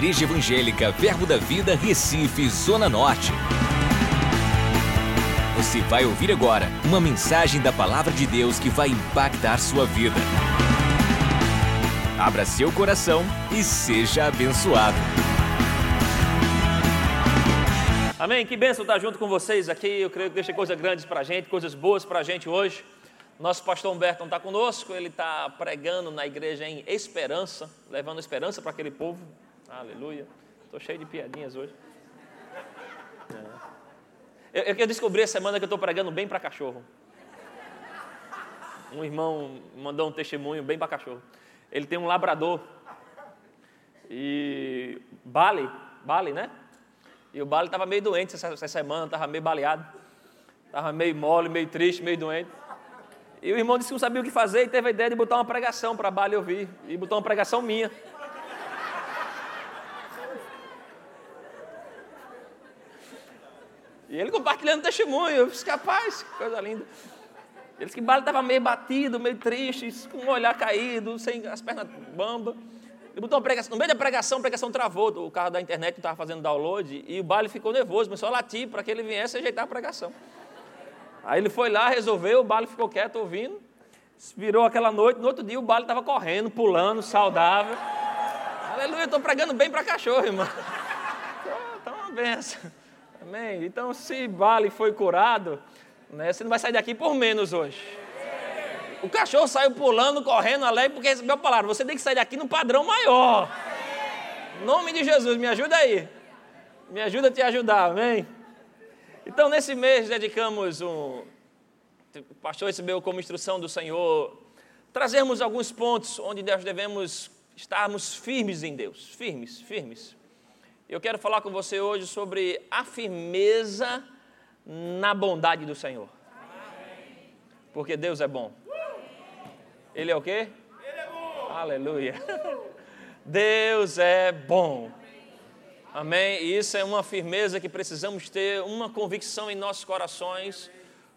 Igreja Evangélica Verbo da Vida, Recife, Zona Norte. Você vai ouvir agora uma mensagem da Palavra de Deus que vai impactar sua vida. Abra seu coração e seja abençoado. Amém? Que bênção estar junto com vocês aqui. Eu creio que deixa coisas grandes para a gente, coisas boas para a gente hoje. Nosso pastor Humberto não está conosco, ele está pregando na igreja em esperança, levando esperança para aquele povo. Aleluia. Estou cheio de piadinhas hoje. É. Eu, eu descobri essa semana que eu estou pregando bem para cachorro. Um irmão mandou um testemunho bem para cachorro. Ele tem um labrador. E Bali, Bali, né? E o Bali estava meio doente essa, essa semana, estava meio baleado. Estava meio mole, meio triste, meio doente. E o irmão disse que não sabia o que fazer e teve a ideia de botar uma pregação para a Bali ouvir. E botou uma pregação minha. E ele compartilhando testemunho. Eu disse, capaz, coisa linda. Ele que Bali estava meio batido, meio triste, com o olhar caído, sem as pernas bamba. Ele botou uma pregação, no meio da pregação, a pregação travou, o carro da internet estava fazendo download, e o Bali ficou nervoso, começou a latir para que ele viesse ajeitar a pregação. Aí ele foi lá, resolveu, o Bale ficou quieto ouvindo. Virou aquela noite, no outro dia o Bale estava correndo, pulando, saudável. Aleluia, estou pregando bem para cachorro, irmão. Está uma benção. Amém? Então, se Bale foi curado, né, você não vai sair daqui por menos hoje. O cachorro saiu pulando, correndo, alegre, porque recebeu a palavra. Você tem que sair daqui no padrão maior. Em nome de Jesus, me ajuda aí. Me ajuda a te ajudar, amém? Então, nesse mês, dedicamos um. O pastor recebeu como instrução do Senhor trazermos alguns pontos onde nós devemos estarmos firmes em Deus. Firmes, firmes. Eu quero falar com você hoje sobre a firmeza na bondade do Senhor. Porque Deus é bom. Ele é o quê? Ele é bom. Aleluia. Deus é bom. Amém? E isso é uma firmeza que precisamos ter, uma convicção em nossos corações,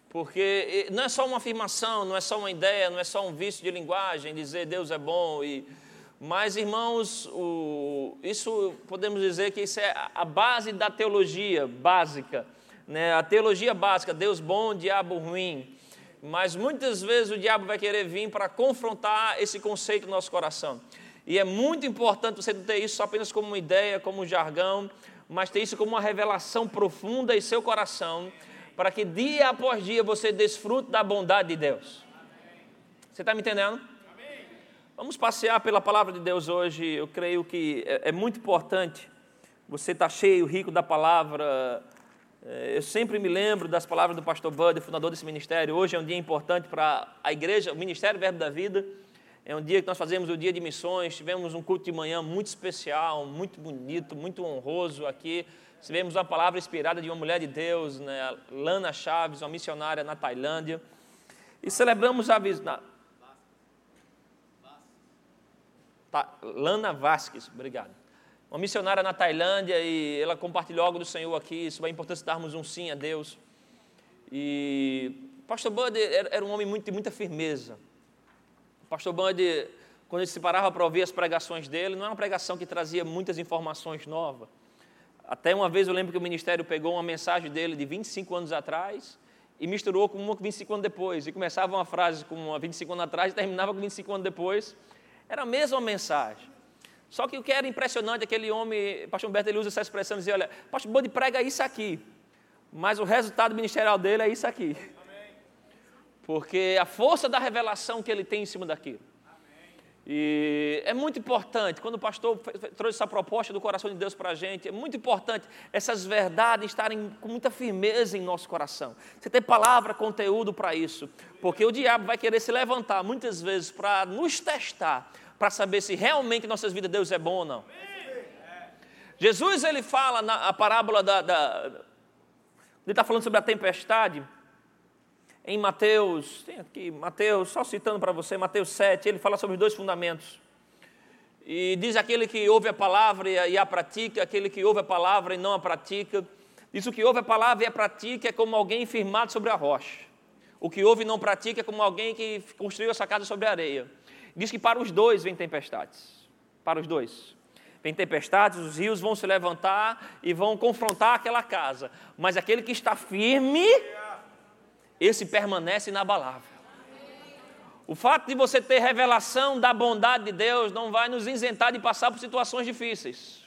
porque não é só uma afirmação, não é só uma ideia, não é só um vício de linguagem, dizer Deus é bom. E, mas, irmãos, o, isso podemos dizer que isso é a base da teologia básica. Né? A teologia básica, Deus bom, diabo ruim. Mas muitas vezes o diabo vai querer vir para confrontar esse conceito no nosso coração. E é muito importante você não ter isso apenas como uma ideia, como um jargão, mas ter isso como uma revelação profunda em seu coração, para que dia após dia você desfrute da bondade de Deus. Você está me entendendo? Vamos passear pela palavra de Deus hoje. Eu creio que é, é muito importante você estar tá cheio, rico da palavra. É, eu sempre me lembro das palavras do pastor Bud, fundador desse ministério. Hoje é um dia importante para a igreja, o Ministério Verbo da Vida. É um dia que nós fazemos o dia de missões, tivemos um culto de manhã muito especial, muito bonito, muito honroso aqui. Tivemos uma palavra inspirada de uma mulher de Deus, né, Lana Chaves, uma missionária na Tailândia. E celebramos a visita. Tá, Lana Vasques, obrigado. Uma missionária na Tailândia e ela compartilhou algo do Senhor aqui sobre a importância de darmos um sim a Deus. E Pastor Bud era um homem muito, de muita firmeza pastor Band, quando ele se parava para ouvir as pregações dele, não era uma pregação que trazia muitas informações novas. Até uma vez eu lembro que o ministério pegou uma mensagem dele de 25 anos atrás e misturou com uma 25 anos depois. E começava uma frase com uma 25 anos atrás e terminava com 25 anos depois. Era a mesma mensagem. Só que o que era impressionante, aquele homem, pastor Humberto, ele usa essa expressão, dizia, olha, pastor Bode prega isso aqui, mas o resultado ministerial dele é isso aqui porque a força da revelação que ele tem em cima daquilo. E é muito importante, quando o pastor trouxe essa proposta do coração de Deus para a gente, é muito importante essas verdades estarem com muita firmeza em nosso coração. Você tem palavra, conteúdo para isso, porque o diabo vai querer se levantar muitas vezes para nos testar, para saber se realmente nossas vidas Deus é bom ou não. Jesus ele fala na parábola da, da ele está falando sobre a tempestade, em Mateus, tem aqui Mateus, só citando para você, Mateus 7, ele fala sobre os dois fundamentos. E diz aquele que ouve a palavra e a pratica, aquele que ouve a palavra e não a pratica. Diz o que ouve a palavra e a pratica é como alguém firmado sobre a rocha. O que ouve e não pratica é como alguém que construiu essa casa sobre a areia. Diz que para os dois vem tempestades. Para os dois. Tem tempestades, os rios vão se levantar e vão confrontar aquela casa. Mas aquele que está firme, esse permanece inabalável. O fato de você ter revelação da bondade de Deus não vai nos isentar de passar por situações difíceis.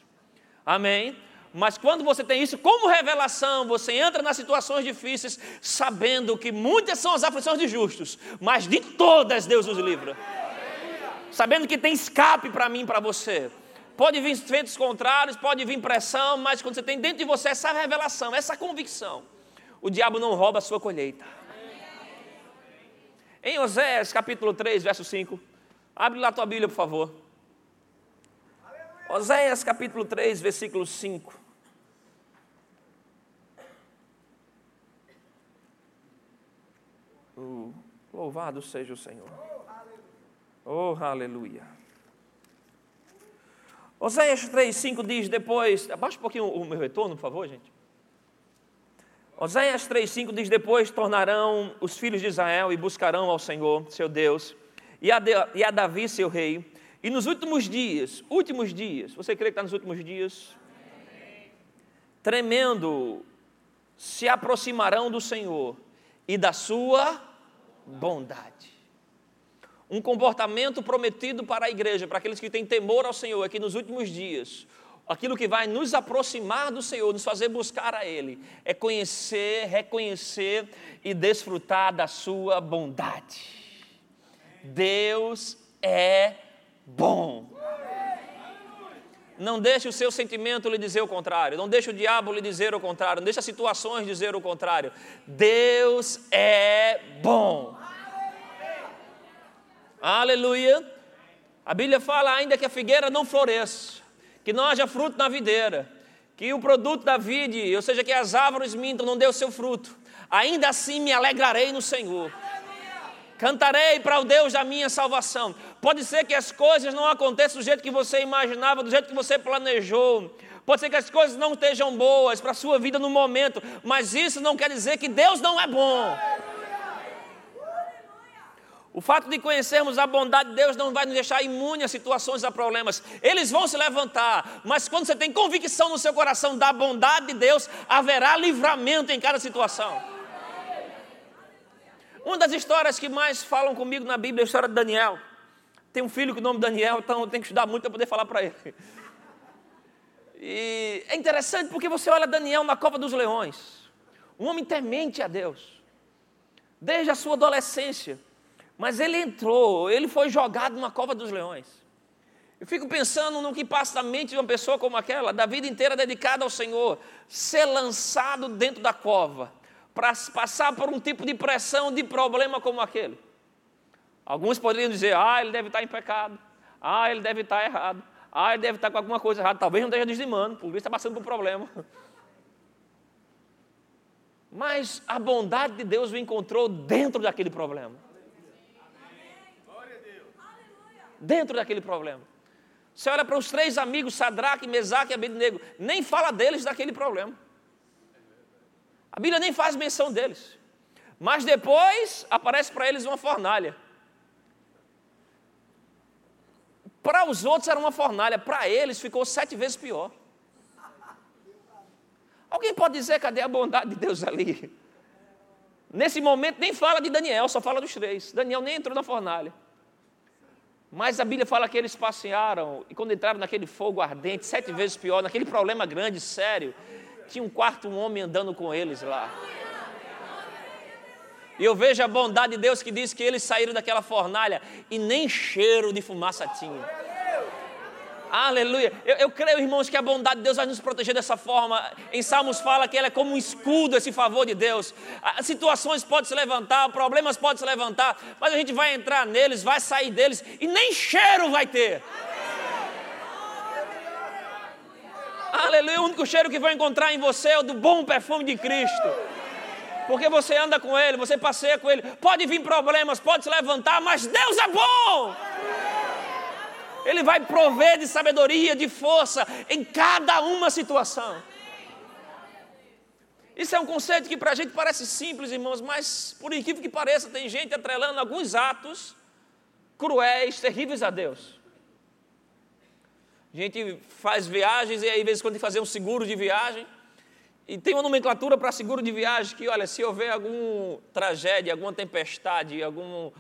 Amém? Mas quando você tem isso como revelação, você entra nas situações difíceis, sabendo que muitas são as aflições de justos, mas de todas Deus nos livra. Sabendo que tem escape para mim para você. Pode vir ventos contrários, pode vir pressão, mas quando você tem dentro de você essa revelação, essa convicção, o diabo não rouba a sua colheita. Em Oséias capítulo 3, verso 5. Abre lá a tua Bíblia, por favor. Oséias capítulo 3, versículo 5. Uh, louvado seja o Senhor. Oh, aleluia. Oséias 3, 5 diz depois. Abaixa um pouquinho o meu retorno, por favor, gente. Oséias 3,5 diz: Depois tornarão os filhos de Israel e buscarão ao Senhor, seu Deus, e a, de, e a Davi, seu rei. E nos últimos dias, últimos dias, você crê que está nos últimos dias? Tremendo, se aproximarão do Senhor e da sua bondade. Um comportamento prometido para a igreja, para aqueles que têm temor ao Senhor, é que nos últimos dias aquilo que vai nos aproximar do Senhor, nos fazer buscar a Ele, é conhecer, reconhecer e desfrutar da Sua bondade. Deus é bom. Não deixe o seu sentimento lhe dizer o contrário, não deixe o diabo lhe dizer o contrário, não deixe as situações dizer o contrário. Deus é bom. Aleluia. A Bíblia fala ainda que a figueira não floresça que não haja fruto na videira, que o produto da vide, ou seja, que as árvores mintam, não dê o seu fruto. Ainda assim me alegrarei no Senhor. Cantarei para o Deus da minha salvação. Pode ser que as coisas não aconteçam do jeito que você imaginava, do jeito que você planejou. Pode ser que as coisas não estejam boas para a sua vida no momento, mas isso não quer dizer que Deus não é bom. O fato de conhecermos a bondade de Deus não vai nos deixar imune a situações, a problemas. Eles vão se levantar, mas quando você tem convicção no seu coração da bondade de Deus, haverá livramento em cada situação. Uma das histórias que mais falam comigo na Bíblia é a história de Daniel. Tem um filho com o nome Daniel, então eu tenho que estudar muito para poder falar para ele. E é interessante porque você olha Daniel na cova dos leões, um homem temente a Deus, desde a sua adolescência. Mas ele entrou, ele foi jogado numa cova dos leões. Eu fico pensando no que passa na mente de uma pessoa como aquela, da vida inteira dedicada ao Senhor, ser lançado dentro da cova, para passar por um tipo de pressão, de problema como aquele. Alguns poderiam dizer, ah, ele deve estar em pecado, ah, ele deve estar errado, ah, ele deve estar com alguma coisa errada, talvez não esteja dizimando, por isso está passando por um problema. Mas a bondade de Deus o encontrou dentro daquele problema. Dentro daquele problema. Você olha para os três amigos, Sadraque, Mesaque e Abednego, nem fala deles daquele problema. A Bíblia nem faz menção deles. Mas depois aparece para eles uma fornalha. Para os outros era uma fornalha, para eles ficou sete vezes pior. Alguém pode dizer cadê a bondade de Deus ali? Nesse momento nem fala de Daniel, só fala dos três. Daniel nem entrou na fornalha. Mas a Bíblia fala que eles passearam e quando entraram naquele fogo ardente, sete vezes pior, naquele problema grande, sério, tinha um quarto um homem andando com eles lá. E eu vejo a bondade de Deus que diz que eles saíram daquela fornalha e nem cheiro de fumaça tinha. Aleluia. Eu, eu, creio, irmãos, que a bondade de Deus vai nos proteger dessa forma. Em Salmos fala que ela é como um escudo, esse favor de Deus. As situações podem se levantar, problemas podem se levantar, mas a gente vai entrar neles, vai sair deles e nem cheiro vai ter. Aleluia. O único cheiro que vai encontrar em você é o do bom perfume de Cristo. Porque você anda com Ele, você passeia com Ele. Pode vir problemas, pode se levantar, mas Deus é bom. Ele vai prover de sabedoria, de força em cada uma situação. Isso é um conceito que para a gente parece simples, irmãos, mas por incrível que pareça, tem gente atrelando alguns atos cruéis, terríveis a Deus. A gente faz viagens e aí, às vezes, quando tem que fazer um seguro de viagem, e tem uma nomenclatura para seguro de viagem que, olha, se houver alguma tragédia, alguma tempestade, algum,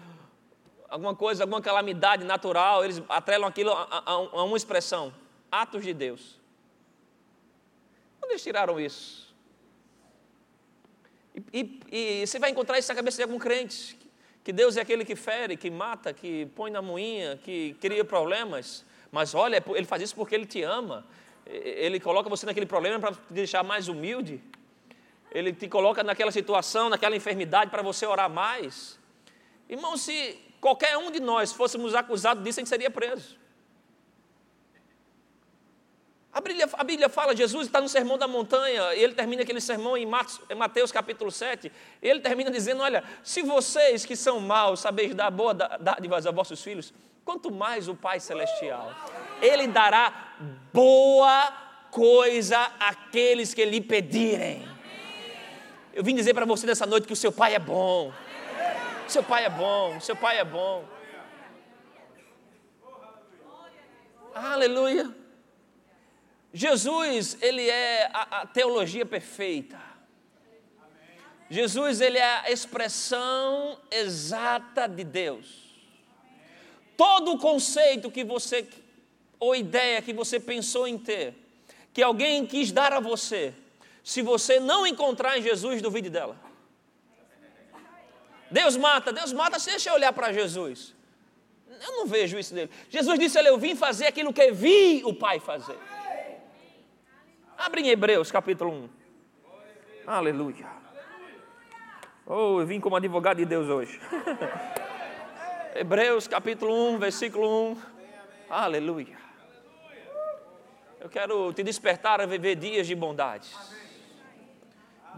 alguma coisa, alguma calamidade natural, eles atrelam aquilo a, a, a uma expressão: atos de Deus. Onde eles tiraram isso? E, e, e, você vai encontrar isso na cabeça de algum crente: que Deus é aquele que fere, que mata, que põe na moinha, que cria problemas. Mas olha, ele faz isso porque ele te ama. Ele coloca você naquele problema para te deixar mais humilde. Ele te coloca naquela situação, naquela enfermidade para você orar mais. Irmão, se qualquer um de nós fôssemos acusados disso, a gente seria preso. A Bíblia, a Bíblia fala, Jesus está no Sermão da Montanha, ele termina aquele sermão em Mateus, em Mateus capítulo 7, ele termina dizendo, olha, se vocês que são maus sabeis dar boa dádivas a vossos filhos, quanto mais o Pai Celestial, Ele dará boa coisa àqueles que lhe pedirem. Eu vim dizer para você nessa noite que o seu Pai é bom, seu Pai é bom, seu Pai é bom. Aleluia. Jesus, ele é a, a teologia perfeita. Jesus, ele é a expressão exata de Deus. Todo o conceito que você, ou ideia que você pensou em ter, que alguém quis dar a você, se você não encontrar em Jesus, duvide dela. Deus mata, Deus mata, deixa eu olhar para Jesus. Eu não vejo isso nele. Jesus disse: Eu vim fazer aquilo que vi o Pai fazer. Abre em Hebreus capítulo 1. Aleluia. Oh, eu vim como advogado de Deus hoje. Hebreus capítulo 1, versículo 1. Aleluia. Eu quero te despertar a viver dias de bondade.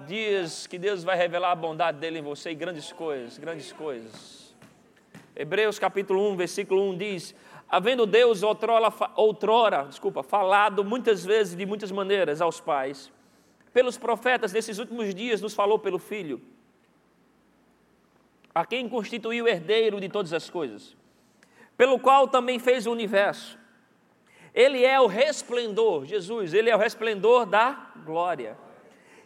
Dias que Deus vai revelar a bondade dele em você e grandes coisas, grandes coisas. Hebreus capítulo 1, versículo 1 diz: havendo Deus outrora, outrora desculpa, falado muitas vezes de muitas maneiras aos pais, pelos profetas desses últimos dias nos falou pelo Filho, a quem constituiu herdeiro de todas as coisas, pelo qual também fez o universo. Ele é o resplendor, Jesus, ele é o resplendor da glória.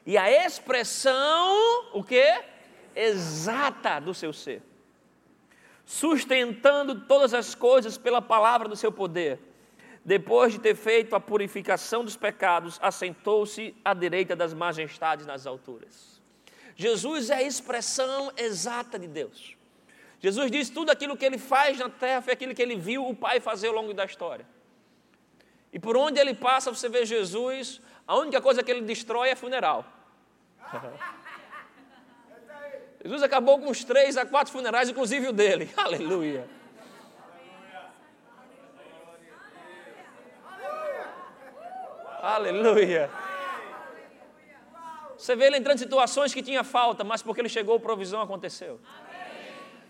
E a expressão, o que? Exata do seu ser sustentando todas as coisas pela palavra do seu poder. Depois de ter feito a purificação dos pecados, assentou-se à direita das majestades nas alturas. Jesus é a expressão exata de Deus. Jesus diz tudo aquilo que ele faz na terra foi aquilo que ele viu o Pai fazer ao longo da história. E por onde ele passa, você vê Jesus, a única coisa que ele destrói é funeral. Jesus acabou com os três a quatro funerais, inclusive o dele. Aleluia. Aleluia. Você vê ele entrando em situações que tinha falta, mas porque ele chegou, provisão aconteceu.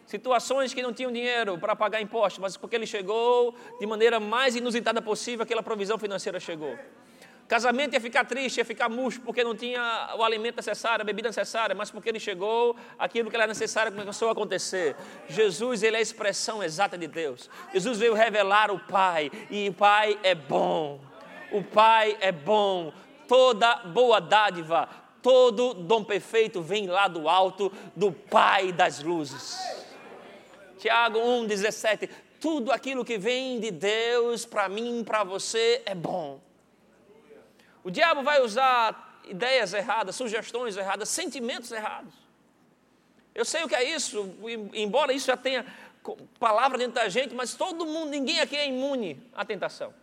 Situações que não tinham dinheiro para pagar impostos, mas porque ele chegou de maneira mais inusitada possível, aquela provisão financeira chegou. Casamento ia ficar triste, ia ficar murcho, porque não tinha o alimento necessário, a bebida necessária, mas porque ele chegou, aquilo que era necessário começou a acontecer. Jesus, ele é a expressão exata de Deus. Jesus veio revelar o Pai, e o Pai é bom. O Pai é bom. Toda boa dádiva, todo dom perfeito vem lá do alto do Pai das luzes. Tiago 1,17. Tudo aquilo que vem de Deus para mim, para você, é bom. O diabo vai usar ideias erradas, sugestões erradas, sentimentos errados. Eu sei o que é isso, embora isso já tenha palavra dentro da gente, mas todo mundo, ninguém aqui é imune à tentação.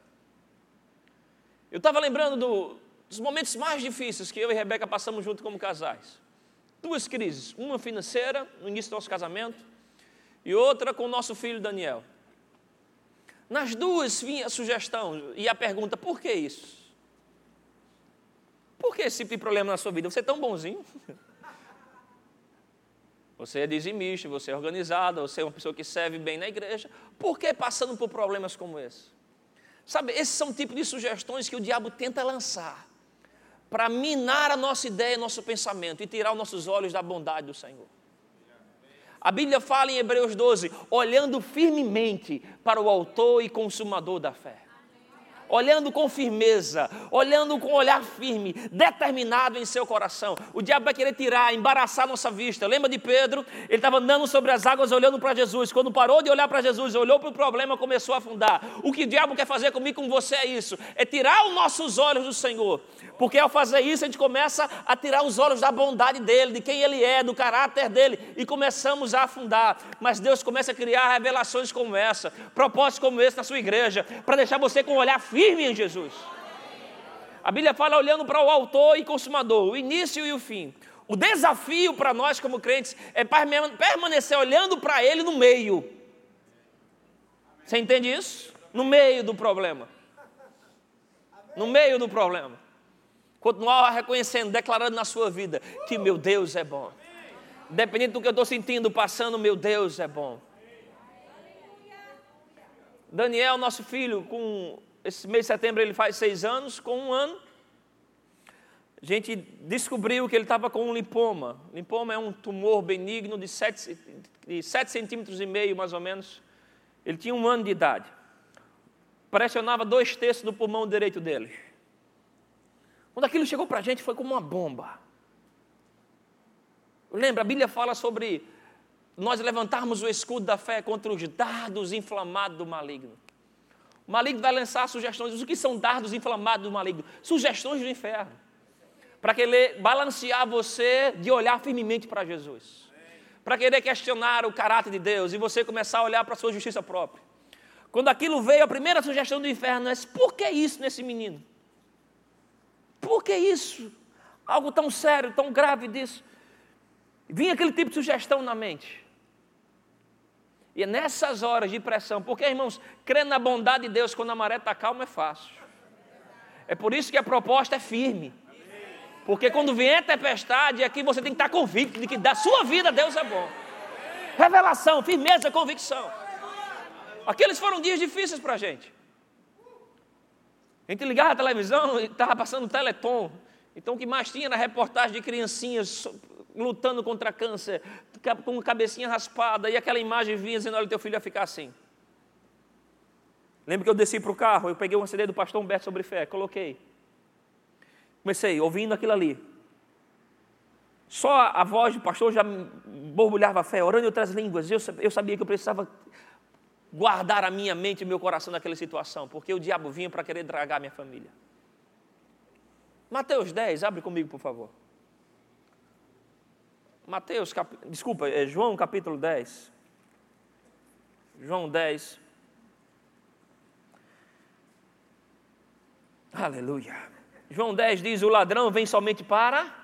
Eu estava lembrando do, dos momentos mais difíceis que eu e Rebeca passamos junto como casais. Duas crises, uma financeira, no início do nosso casamento, e outra com o nosso filho Daniel. Nas duas vinha a sugestão e a pergunta: por que isso? Por que esse tipo de problema na sua vida? Você é tão bonzinho. Você é dizimista, você é organizado, você é uma pessoa que serve bem na igreja. Por que passando por problemas como esse? Sabe, esses são tipos de sugestões que o diabo tenta lançar para minar a nossa ideia, nosso pensamento e tirar os nossos olhos da bondade do Senhor. A Bíblia fala em Hebreus 12, olhando firmemente para o autor e consumador da fé. Olhando com firmeza, olhando com olhar firme, determinado em seu coração. O diabo vai querer tirar, embaraçar nossa vista. Lembra de Pedro? Ele estava andando sobre as águas olhando para Jesus. Quando parou de olhar para Jesus, olhou para o problema, começou a afundar. O que o diabo quer fazer comigo, com você é isso: é tirar os nossos olhos do Senhor. Porque ao fazer isso, a gente começa a tirar os olhos da bondade dele, de quem ele é, do caráter dele, e começamos a afundar. Mas Deus começa a criar revelações como essa, propósitos como esse na sua igreja, para deixar você com um olhar firme em Jesus. A Bíblia fala olhando para o autor e consumador, o início e o fim. O desafio para nós como crentes é permanecer olhando para ele no meio. Você entende isso? No meio do problema. No meio do problema. Continuar reconhecendo, declarando na sua vida que meu Deus é bom. Independente do que eu estou sentindo, passando, meu Deus é bom. Daniel, nosso filho, com esse mês de setembro ele faz seis anos, com um ano, a gente descobriu que ele estava com um linfoma. Linfoma é um tumor benigno de 7, de 7 centímetros e meio, mais ou menos. Ele tinha um ano de idade. Pressionava dois terços do pulmão direito dele. Quando aquilo chegou para a gente, foi como uma bomba. Lembra, a Bíblia fala sobre nós levantarmos o escudo da fé contra os dardos inflamados do maligno. O maligno vai lançar sugestões. O que são dardos inflamados do maligno? Sugestões do inferno. Para querer balancear você de olhar firmemente para Jesus. Para querer questionar o caráter de Deus e você começar a olhar para a sua justiça própria. Quando aquilo veio, a primeira sugestão do inferno é: por que isso nesse menino? Por que isso? Algo tão sério, tão grave disso. Vinha aquele tipo de sugestão na mente. E é nessas horas de pressão, porque irmãos, crer na bondade de Deus quando a maré está calma é fácil. É por isso que a proposta é firme. Porque quando vier tempestade, aqui você tem que estar convicto de que da sua vida Deus é bom. Revelação, firmeza, convicção. Aqueles foram dias difíceis para a gente. A gente ligava a televisão e estava passando teleton. Então o que mais tinha na reportagem de criancinhas lutando contra câncer, com cabecinha raspada, e aquela imagem vinha dizendo: olha, teu filho ia ficar assim. Lembro que eu desci para o carro, eu peguei um CD do pastor Humberto sobre fé, coloquei. Comecei ouvindo aquilo ali. Só a voz do pastor já borbulhava a fé, orando em outras línguas. Eu, eu sabia que eu precisava guardar a minha mente e meu coração naquela situação, porque o diabo vinha para querer dragar minha família. Mateus 10, abre comigo, por favor. Mateus, cap... desculpa, é João capítulo 10. João 10. Aleluia. João 10 diz: O ladrão vem somente para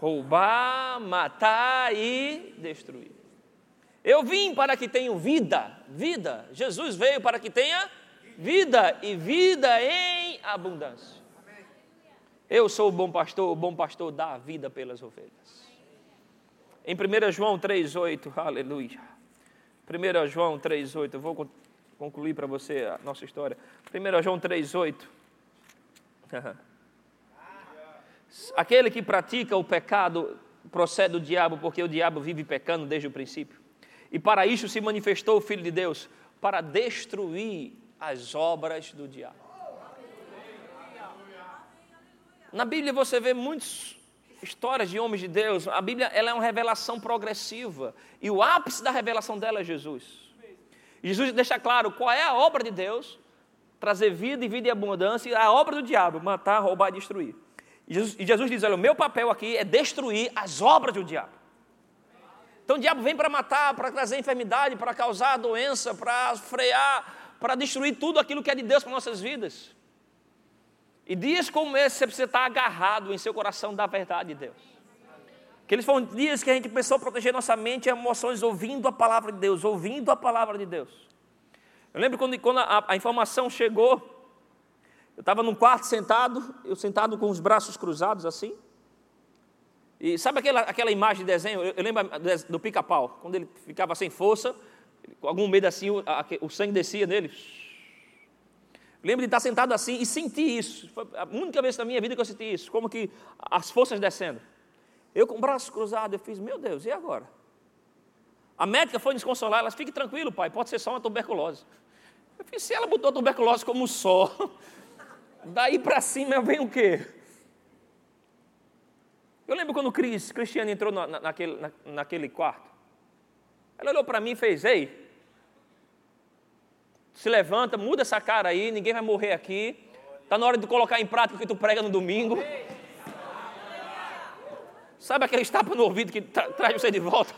roubar, matar e destruir. Eu vim para que tenham vida, vida. Jesus veio para que tenha vida e vida em abundância. Eu sou o bom pastor, o bom pastor dá a vida pelas ovelhas. Em 1 João 3,8, aleluia. 1 João 3,8, eu vou concluir para você a nossa história. 1 João 3,8. Aquele que pratica o pecado procede do diabo, porque o diabo vive pecando desde o princípio. E para isso se manifestou o Filho de Deus, para destruir as obras do diabo. Na Bíblia você vê muitas histórias de homens de Deus. A Bíblia ela é uma revelação progressiva. E o ápice da revelação dela é Jesus. Jesus deixa claro qual é a obra de Deus, trazer vida e vida e abundância, e a obra do diabo, matar, roubar e destruir. E Jesus, e Jesus diz: olha, o meu papel aqui é destruir as obras do diabo. Então o diabo vem para matar, para trazer enfermidade, para causar doença, para frear, para destruir tudo aquilo que é de Deus para nossas vidas. E dias como esse, você estar agarrado em seu coração da verdade de Deus. Aqueles foram dias que a gente pensou proteger nossa mente e emoções ouvindo a palavra de Deus, ouvindo a palavra de Deus. Eu lembro quando, quando a, a informação chegou, eu estava num quarto sentado, eu sentado com os braços cruzados assim, e sabe aquela, aquela imagem de desenho? Eu, eu lembro do pica-pau, quando ele ficava sem força, com algum medo assim, o, a, o sangue descia nele. lembro de estar sentado assim e sentir isso. Foi a única vez na minha vida que eu senti isso, como que as forças descendo. Eu com o braço cruzado, eu fiz, meu Deus, e agora? A médica foi nos consolar, ela fique tranquilo, pai, pode ser só uma tuberculose. Eu fiz, se ela botou a tuberculose como só, Daí para cima vem o quê? Eu lembro quando Cris, Cristiano entrou na, naquele, na, naquele quarto. Ela olhou para mim e fez: Ei, se levanta, muda essa cara aí, ninguém vai morrer aqui. Está na hora de colocar em prática o que tu prega no domingo. Sabe aquele tapa no ouvido que tra traz você de volta?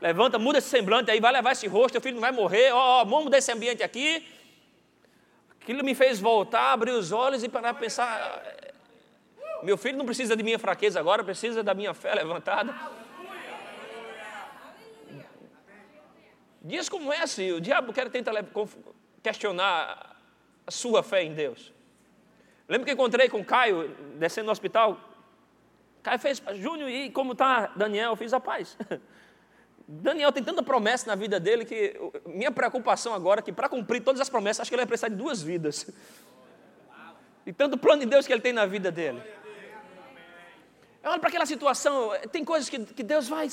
Levanta, muda esse semblante aí, vai levar esse rosto, teu filho não vai morrer. Ó, ó vamos mudar esse ambiente aqui. Aquilo me fez voltar, abrir os olhos e parar para pensar. Meu filho não precisa de minha fraqueza agora, precisa da minha fé levantada. Dias como esse, o diabo quer tentar questionar a sua fé em Deus. Lembro que encontrei com Caio, descendo no hospital. Caio fez, Júnior, e como está Daniel? Eu fiz a paz. Daniel tem tanta promessa na vida dele que minha preocupação agora é que para cumprir todas as promessas, acho que ele vai precisar de duas vidas. E tanto plano de Deus que ele tem na vida dele. Eu olho para aquela situação, tem coisas que, que Deus vai.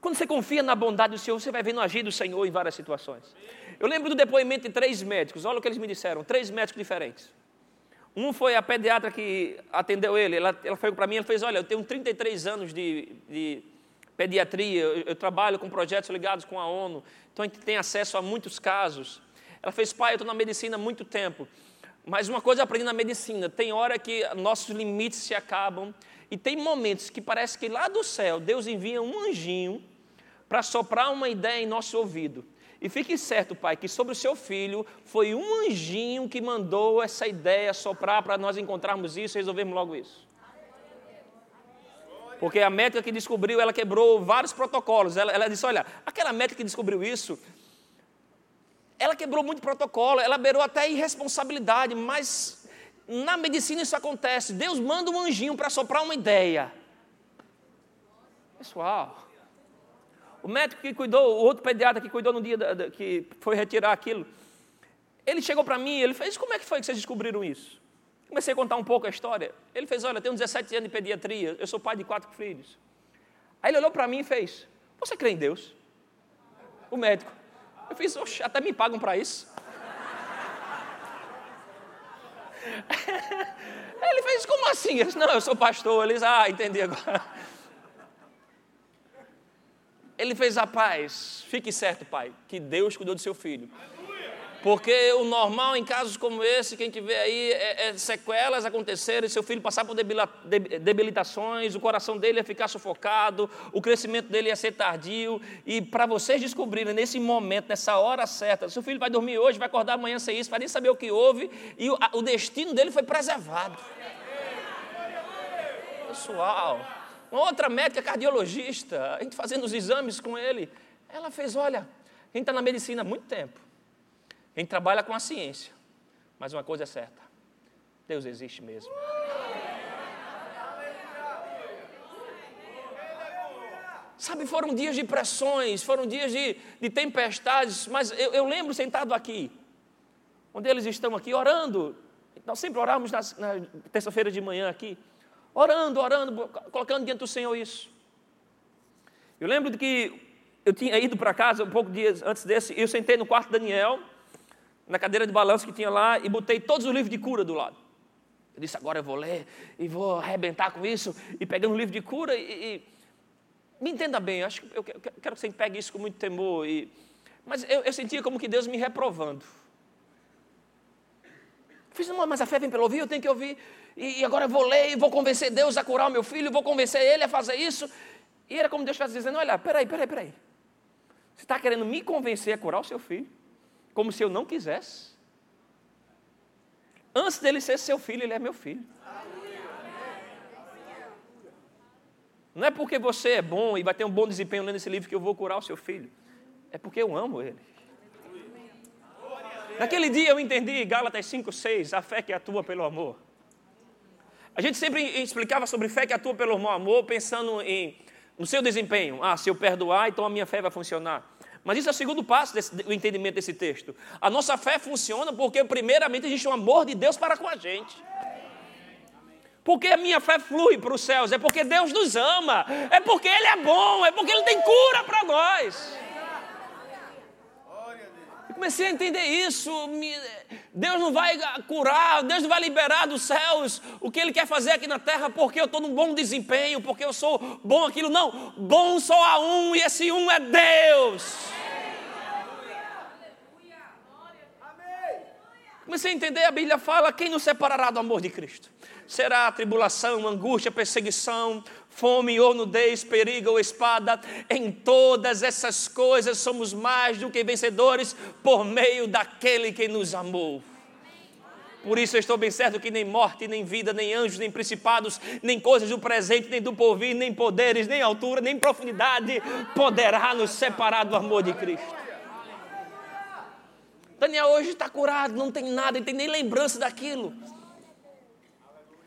Quando você confia na bondade do Senhor, você vai vendo agir do Senhor em várias situações. Eu lembro do depoimento de três médicos, olha o que eles me disseram, três médicos diferentes. Um foi a pediatra que atendeu ele, ela, ela foi para mim, ela fez, olha, eu tenho 33 anos de, de pediatria, eu, eu, trabalho com projetos ligados com a ONU, então a gente tem acesso a muitos casos. Ela fez, pai, eu estou na medicina há muito tempo, mas uma coisa eu aprendi na medicina, tem hora que nossos limites se acabam, e tem momentos que parece que lá do céu Deus envia um anjinho para soprar uma ideia em nosso ouvido. E fique certo, pai, que sobre o seu filho foi um anjinho que mandou essa ideia soprar para nós encontrarmos isso e resolvermos logo isso. Porque a médica que descobriu, ela quebrou vários protocolos. Ela, ela disse: olha, aquela médica que descobriu isso, ela quebrou muito protocolo, ela beirou até irresponsabilidade, mas na medicina isso acontece. Deus manda um anjinho para soprar uma ideia. Pessoal, o médico que cuidou, o outro pediatra que cuidou no dia da, da, que foi retirar aquilo, ele chegou para mim, ele fez, como é que foi que vocês descobriram isso? Comecei a contar um pouco a história. Ele fez, olha, eu tenho 17 anos de pediatria, eu sou pai de quatro filhos. Aí ele olhou para mim e fez, você crê em Deus? O médico. Eu fiz, oxe, até me pagam para isso. Ele fez, como assim? Disse, não, eu sou pastor. Eles, ah, entendi agora. Ele fez a paz. Fique certo, pai, que Deus cuidou do seu filho. Porque o normal em casos como esse, quem tiver aí, é, é sequelas acontecerem, seu filho passar por debilitações, o coração dele ia ficar sufocado, o crescimento dele ia ser tardio. E para vocês descobrirem nesse momento, nessa hora certa, seu filho vai dormir hoje, vai acordar amanhã sem isso, vai nem saber o que houve, e o, a, o destino dele foi preservado. Pessoal. Uma outra médica cardiologista, a gente fazendo os exames com ele, ela fez: olha, a gente está na medicina há muito tempo, a gente trabalha com a ciência, mas uma coisa é certa: Deus existe mesmo. Sabe, foram dias de pressões, foram dias de, de tempestades, mas eu, eu, lembro sentado aqui, onde eles estão aqui orando. Nós sempre orávamos na, na terça-feira de manhã aqui orando, orando, colocando diante do Senhor isso. Eu lembro de que eu tinha ido para casa um pouco dias antes desse, eu sentei no quarto de Daniel, na cadeira de balanço que tinha lá, e botei todos os livros de cura do lado. Eu disse, agora eu vou ler e vou arrebentar com isso, e pegando o livro de cura, e, e me entenda bem, acho, eu quero que você pegue isso com muito temor, e, mas eu, eu sentia como que Deus me reprovando. Eu fiz, mas a fé vem pelo ouvir, eu tenho que ouvir e agora eu vou ler e vou convencer Deus a curar o meu filho, vou convencer ele a fazer isso. E era como Deus estivesse dizendo: Olha, peraí, peraí, peraí. Você está querendo me convencer a curar o seu filho? Como se eu não quisesse? Antes dele ser seu filho, ele é meu filho. Não é porque você é bom e vai ter um bom desempenho lendo esse livro que eu vou curar o seu filho. É porque eu amo ele. Naquele dia eu entendi, Gálatas 5, 6, a fé que atua pelo amor. A gente sempre explicava sobre fé que atua pelo amor, pensando em, no seu desempenho. Ah, se eu perdoar, então a minha fé vai funcionar. Mas isso é o segundo passo do entendimento desse texto. A nossa fé funciona porque, primeiramente, existe um amor de Deus para com a gente. Porque a minha fé flui para os céus, é porque Deus nos ama, é porque Ele é bom, é porque Ele tem cura para nós. Comecei a entender isso. Deus não vai curar, Deus não vai liberar dos céus o que Ele quer fazer aqui na terra porque eu estou num bom desempenho, porque eu sou bom aquilo. Não, bom só há um e esse um é Deus. Comecei a entender, a Bíblia fala: quem nos separará do amor de Cristo? Será tribulação, angústia, perseguição, fome ou nudez, perigo ou espada? Em todas essas coisas somos mais do que vencedores por meio daquele que nos amou. Por isso eu estou bem certo que nem morte, nem vida, nem anjos, nem principados, nem coisas do presente, nem do porvir, nem poderes, nem altura, nem profundidade poderá nos separar do amor de Cristo. Daniel hoje está curado, não tem nada, não tem nem lembrança daquilo.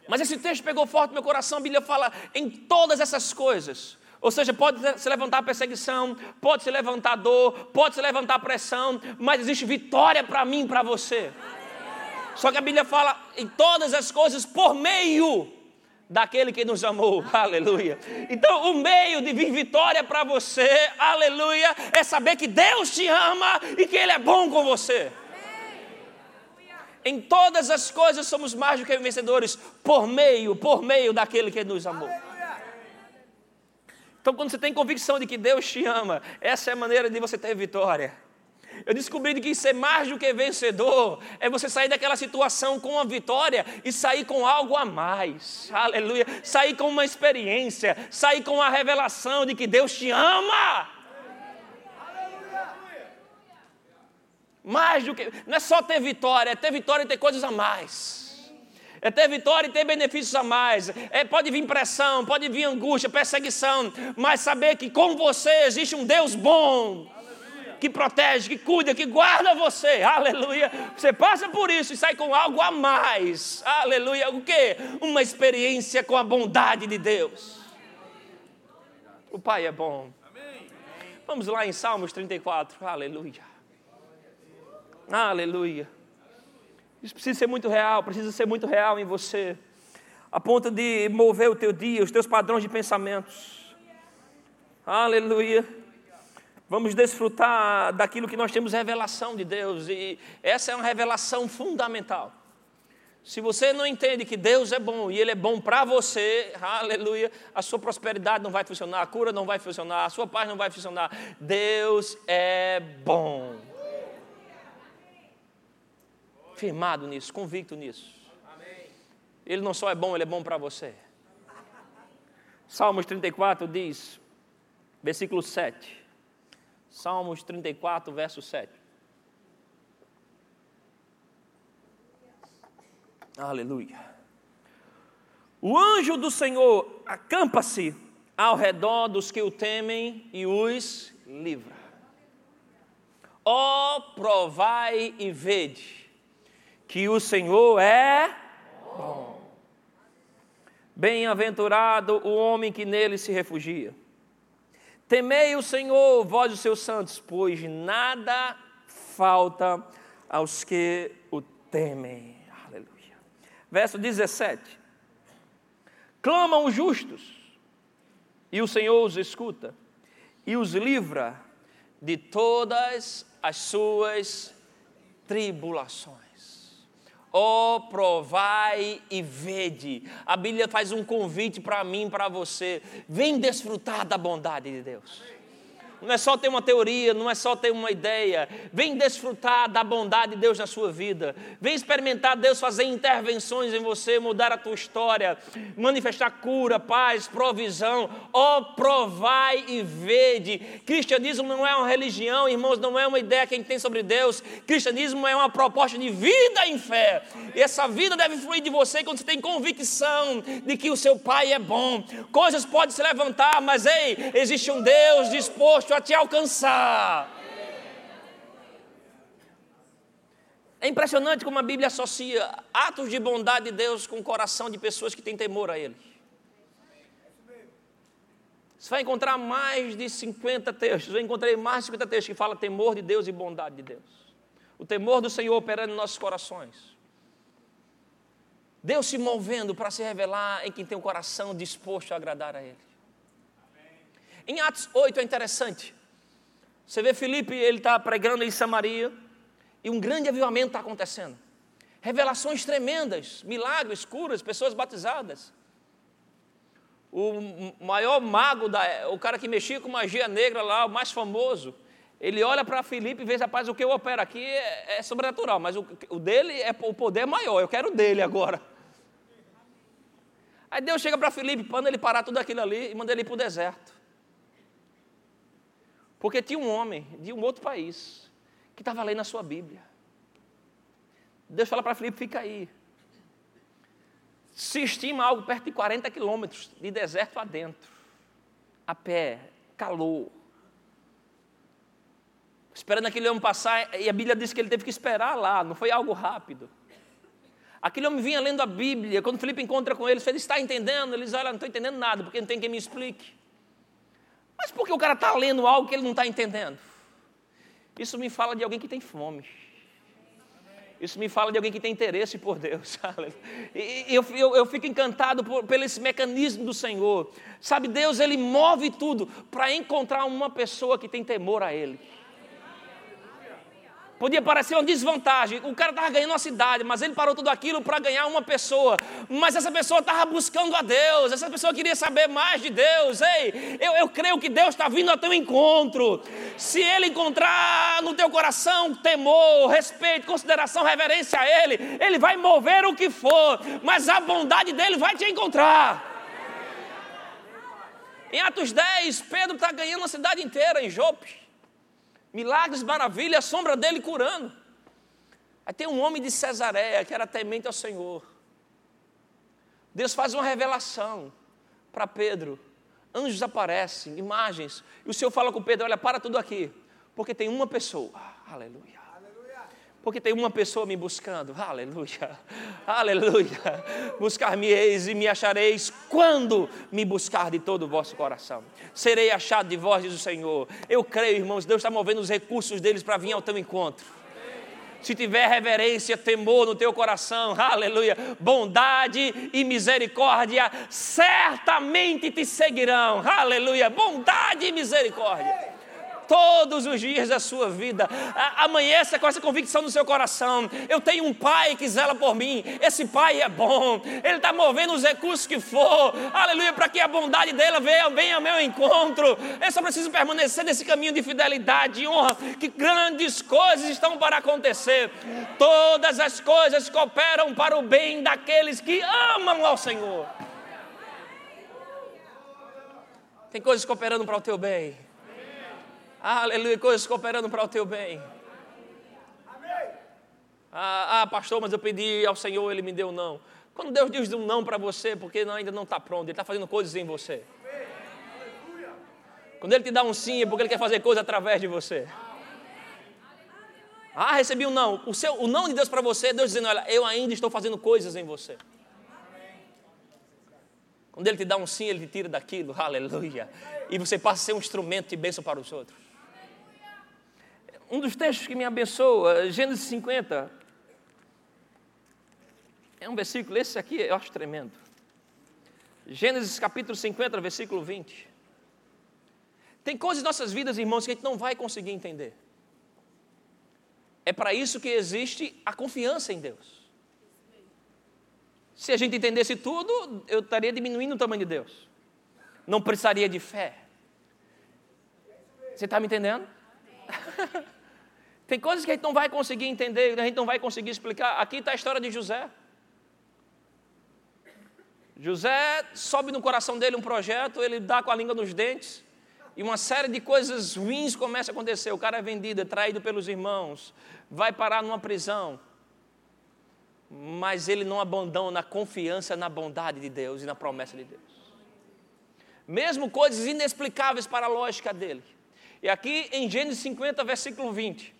Mas esse texto pegou forte no meu coração, a Bíblia fala em todas essas coisas. Ou seja, pode se levantar perseguição, pode se levantar dor, pode se levantar pressão, mas existe vitória para mim e para você. Só que a Bíblia fala em todas as coisas por meio daquele que nos amou, aleluia. Então, o meio de vir vitória para você, aleluia, é saber que Deus te ama e que Ele é bom com você. Em todas as coisas somos mais do que vencedores por meio, por meio daquele que nos amou. Então, quando você tem convicção de que Deus te ama, essa é a maneira de você ter vitória. Eu descobri que ser mais do que vencedor é você sair daquela situação com uma vitória e sair com algo a mais. Aleluia. Sair com uma experiência, sair com a revelação de que Deus te ama. Mais do que. Não é só ter vitória, é ter vitória e ter coisas a mais. É ter vitória e ter benefícios a mais. É, pode vir pressão, pode vir angústia, perseguição, mas saber que com você existe um Deus bom que protege, que cuida, que guarda você. Aleluia. Você passa por isso e sai com algo a mais. Aleluia. O que? Uma experiência com a bondade de Deus. O Pai é bom. Vamos lá em Salmos 34. Aleluia. Aleluia. Isso precisa ser muito real, precisa ser muito real em você. A ponto de mover o teu dia, os teus padrões de pensamentos. Aleluia vamos desfrutar daquilo que nós temos revelação de Deus, e essa é uma revelação fundamental. Se você não entende que Deus é bom e Ele é bom para você, aleluia, a sua prosperidade não vai funcionar, a cura não vai funcionar, a sua paz não vai funcionar. Deus é bom. Firmado nisso, convicto nisso. Ele não só é bom, Ele é bom para você. Salmos 34 diz, versículo 7. Salmos 34, verso 7. Aleluia. O anjo do Senhor acampa-se ao redor dos que o temem e os livra. Ó, oh, provai e vede que o Senhor é bom. Bem-aventurado o homem que nele se refugia. Temei o Senhor, vós os seus santos, pois nada falta aos que o temem. Aleluia. Verso 17. Clamam os justos, e o Senhor os escuta, e os livra de todas as suas tribulações. Oh, provai e vede. A Bíblia faz um convite para mim, para você. Vem desfrutar da bondade de Deus não é só ter uma teoria, não é só ter uma ideia. Vem desfrutar da bondade de Deus na sua vida. Vem experimentar Deus fazer intervenções em você, mudar a tua história, manifestar cura, paz, provisão. Ó, oh, provai e vede. Cristianismo não é uma religião, irmãos, não é uma ideia que a gente tem sobre Deus. Cristianismo é uma proposta de vida em fé. E essa vida deve fluir de você quando você tem convicção de que o seu Pai é bom. Coisas podem se levantar, mas ei, existe um Deus disposto a te alcançar. É impressionante como a Bíblia associa atos de bondade de Deus com o coração de pessoas que têm temor a Ele. Você vai encontrar mais de 50 textos. Eu encontrei mais de 50 textos que falam temor de Deus e bondade de Deus. O temor do Senhor operando em nossos corações. Deus se movendo para se revelar em quem tem um coração disposto a agradar a Ele. Em Atos 8 é interessante. Você vê Felipe, ele está pregando em Samaria, E um grande avivamento está acontecendo. Revelações tremendas, milagres, curas, pessoas batizadas. O maior mago, da, o cara que mexia com magia negra lá, o mais famoso, ele olha para Filipe e vê, rapaz, o que eu opero aqui é, é sobrenatural, mas o, o, dele é o poder é maior, eu quero o dele agora. Aí Deus chega para Filipe, manda ele parar tudo aquilo ali e manda ele ir para o deserto. Porque tinha um homem de um outro país que estava lendo a sua Bíblia. Deus fala para Filipe: fica aí. Se estima algo perto de 40 quilômetros de deserto adentro, a pé, calor. Esperando aquele homem passar, e a Bíblia diz que ele teve que esperar lá, não foi algo rápido. Aquele homem vinha lendo a Bíblia, quando Felipe encontra com ele, ele está entendendo? Ele diz: Olha, não estou entendendo nada, porque não tem quem me explique. Mas por que o cara está lendo algo que ele não está entendendo? Isso me fala de alguém que tem fome. Isso me fala de alguém que tem interesse por Deus. E eu, eu, eu fico encantado por, pelo esse mecanismo do Senhor. Sabe, Deus, Ele move tudo para encontrar uma pessoa que tem temor a Ele. Podia parecer uma desvantagem. O cara estava ganhando uma cidade, mas ele parou tudo aquilo para ganhar uma pessoa. Mas essa pessoa estava buscando a Deus. Essa pessoa queria saber mais de Deus. Ei, eu, eu creio que Deus está vindo ao teu encontro. Se Ele encontrar no teu coração temor, respeito, consideração, reverência a Ele, Ele vai mover o que for. Mas a bondade dele vai te encontrar. Em Atos 10, Pedro está ganhando a cidade inteira em Jope milagres, maravilhas, a sombra dele curando. Aí tem um homem de Cesareia que era temente ao Senhor. Deus faz uma revelação para Pedro. Anjos aparecem, imagens. E o Senhor fala com Pedro: Olha, para tudo aqui. Porque tem uma pessoa. Aleluia porque tem uma pessoa me buscando. Aleluia, aleluia. Buscar-me-eis e me achareis quando me buscar de todo o vosso coração. Serei achado de vós, diz o Senhor. Eu creio, irmãos, Deus está movendo os recursos deles para vir ao teu encontro. Se tiver reverência, temor no teu coração, aleluia, bondade e misericórdia certamente te seguirão, aleluia, bondade e misericórdia todos os dias da sua vida. Amanheça com essa convicção no seu coração. Eu tenho um pai que zela por mim. Esse pai é bom. Ele está movendo os recursos que for. Aleluia, para que a bondade dele venha, ao meu encontro. Eu só preciso permanecer nesse caminho de fidelidade e honra. Que grandes coisas estão para acontecer. Todas as coisas cooperam para o bem daqueles que amam ao Senhor. Tem coisas cooperando para o teu bem. Aleluia, coisas cooperando para o teu bem. Ah, ah, pastor, mas eu pedi ao Senhor, Ele me deu não. Quando Deus diz um não para você, porque ainda não está pronto, Ele está fazendo coisas em você. Quando Ele te dá um sim, é porque Ele quer fazer coisas através de você. Ah, recebi um não. O, seu, o não de Deus para você é Deus dizendo: Olha, eu ainda estou fazendo coisas em você. Quando Ele te dá um sim, Ele te tira daquilo, aleluia. E você passa a ser um instrumento de bênção para os outros um dos textos que me abençoa, Gênesis 50. É um versículo, esse aqui eu acho tremendo. Gênesis capítulo 50, versículo 20. Tem coisas em nossas vidas, irmãos, que a gente não vai conseguir entender. É para isso que existe a confiança em Deus. Se a gente entendesse tudo, eu estaria diminuindo o tamanho de Deus. Não precisaria de fé. Você está me entendendo? Tem coisas que a gente não vai conseguir entender, a gente não vai conseguir explicar. Aqui está a história de José. José sobe no coração dele um projeto, ele dá com a língua nos dentes, e uma série de coisas ruins começa a acontecer. O cara é vendido, é traído pelos irmãos, vai parar numa prisão. Mas ele não abandona a confiança na bondade de Deus e na promessa de Deus. Mesmo coisas inexplicáveis para a lógica dele. E aqui em Gênesis 50, versículo 20,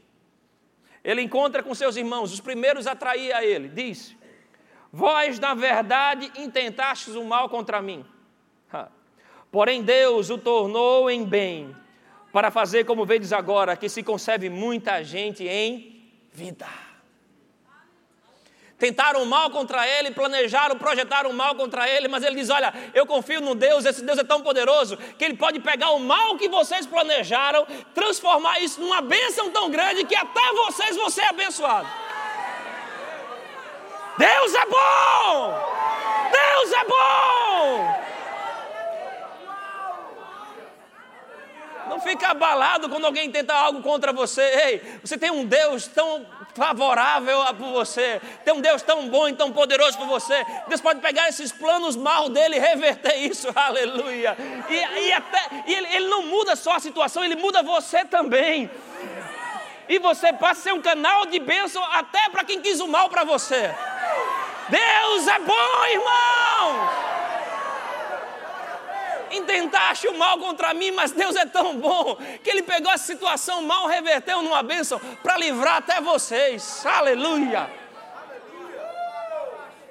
ele encontra com seus irmãos, os primeiros a trair a ele, diz: Vós, na verdade, intentastes o mal contra mim. Porém, Deus o tornou em bem, para fazer como vedes agora, que se concebe muita gente em vida. Tentaram mal contra ele, planejaram, projetaram mal contra ele, mas ele diz: Olha, eu confio no Deus, esse Deus é tão poderoso que ele pode pegar o mal que vocês planejaram, transformar isso numa bênção tão grande que até vocês vão ser abençoados. Deus é bom! Deus é bom! Não fica abalado quando alguém tenta algo contra você. Ei, você tem um Deus tão favorável por você, tem um Deus tão bom e tão poderoso por você. Deus pode pegar esses planos mal dele e reverter isso, aleluia. E, e até e ele, ele não muda só a situação, ele muda você também. E você passa a ser um canal de bênção até para quem quis o mal para você. Deus é bom, irmão! Intentaste o mal contra mim, mas Deus é tão bom que Ele pegou a situação mal, reverteu numa bênção para livrar até vocês. Aleluia!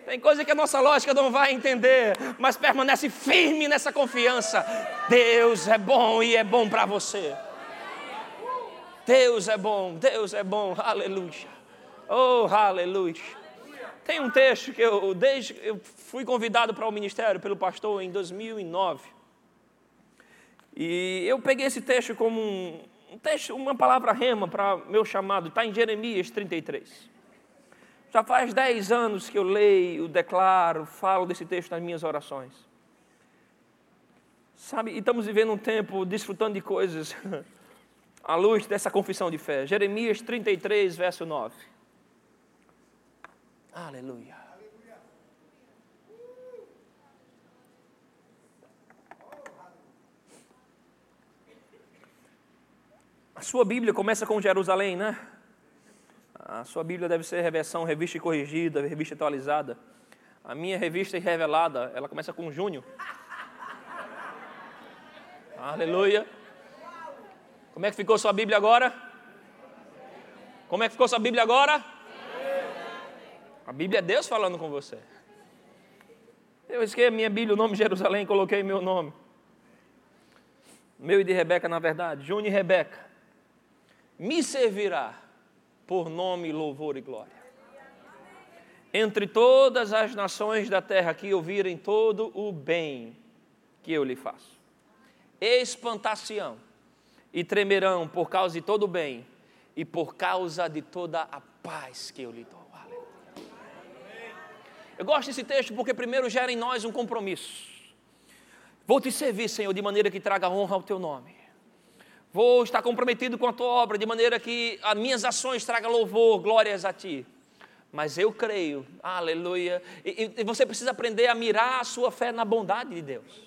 Tem coisa que a nossa lógica não vai entender, mas permanece firme nessa confiança. Deus é bom e é bom para você. Deus é bom, Deus é bom, aleluia. Oh, aleluia. Tem um texto que eu, desde eu fui convidado para o ministério pelo pastor em 2009. E eu peguei esse texto como um, um texto, uma palavra rema para meu chamado, está em Jeremias 33. Já faz 10 anos que eu leio, declaro, falo desse texto nas minhas orações. Sabe, e estamos vivendo um tempo desfrutando de coisas à luz dessa confissão de fé. Jeremias 33, verso 9. Aleluia. A sua Bíblia começa com Jerusalém, né? A sua Bíblia deve ser reversão, revista corrigida, revista atualizada. A minha revista e revelada, ela começa com junho. Aleluia. Como é que ficou sua Bíblia agora? Como é que ficou sua Bíblia agora? A Bíblia é Deus falando com você. Eu esqueci a minha Bíblia, o nome Jerusalém, coloquei meu nome. Meu e de Rebeca, na verdade. Júnior e Rebeca me servirá por nome, louvor e glória. Entre todas as nações da terra que ouvirem todo o bem que eu lhe faço, espantar-se-ão e tremerão por causa de todo o bem e por causa de toda a paz que eu lhe dou. Eu gosto desse texto porque primeiro gera em nós um compromisso. Vou te servir, Senhor, de maneira que traga honra ao teu nome. Vou estar comprometido com a tua obra, de maneira que as minhas ações tragam louvor, glórias a ti. Mas eu creio, aleluia. E, e você precisa aprender a mirar a sua fé na bondade de Deus.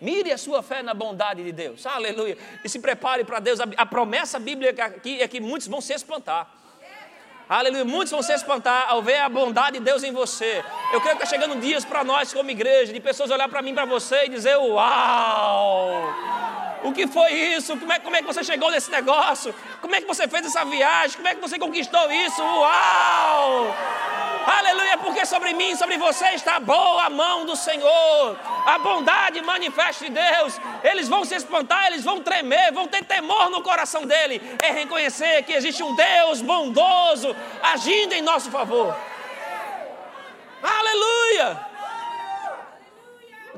Mire a sua fé na bondade de Deus, aleluia. E se prepare para Deus. A, a promessa bíblica aqui é que muitos vão se espantar. Aleluia. Muitos vão se espantar ao ver a bondade de Deus em você. Eu creio que está chegando dias para nós, como igreja, de pessoas olhar para mim, para você e dizer: Uau! O que foi isso? Como é, como é que você chegou nesse negócio? Como é que você fez essa viagem? Como é que você conquistou isso? Uau! Aleluia, porque sobre mim, sobre você está boa a mão do Senhor. A bondade manifesta de Deus. Eles vão se espantar, eles vão tremer, vão ter temor no coração dele. É reconhecer que existe um Deus bondoso agindo em nosso favor. Aleluia!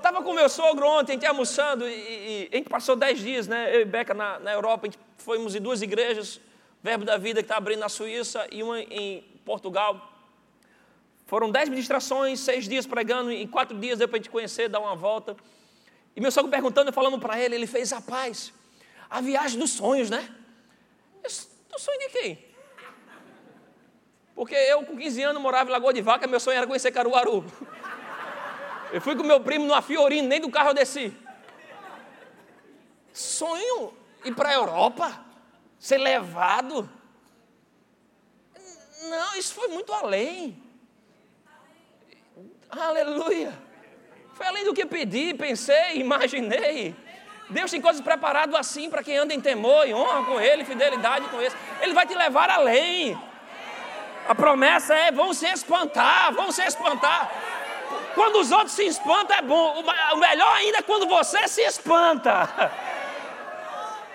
Estava com meu sogro ontem, a gente almoçando, e, e, a gente passou dez dias, né? Eu e Beca na, na Europa, a gente fomos em duas igrejas, Verbo da Vida que está abrindo na Suíça e uma em Portugal. Foram dez ministrações, seis dias pregando, em quatro dias deu para a gente conhecer, dar uma volta. E meu sogro perguntando, falando para ele, ele fez a paz. A viagem dos sonhos, né? Do sonho de quem? Porque eu, com 15 anos, morava em Lagoa de Vaca, meu sonho era conhecer Caruaru. Eu fui com meu primo numa Fiorino, nem do carro eu desci. Sonho ir para a Europa, ser levado. Não, isso foi muito além. Aleluia. Foi além do que pedi, pensei, imaginei. Deus tem coisas preparadas assim para quem anda em temor e honra com Ele, fidelidade com Ele. Ele vai te levar além. A promessa é: vão se espantar, vão se espantar. Quando os outros se espantam é bom. O melhor ainda é quando você se espanta.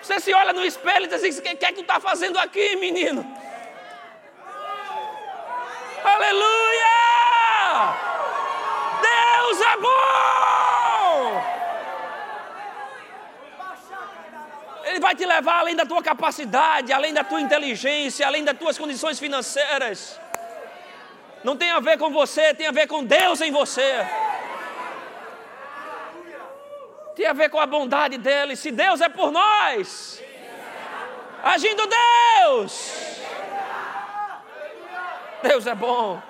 Você se olha no espelho e diz assim: o que é que tu está fazendo aqui, menino? Aleluia! Deus é bom! Ele vai te levar além da tua capacidade, além da tua inteligência, além das tuas condições financeiras. Não tem a ver com você, tem a ver com Deus em você. Tem a ver com a bondade dele. Se Deus é por nós, agindo Deus. Deus é bom.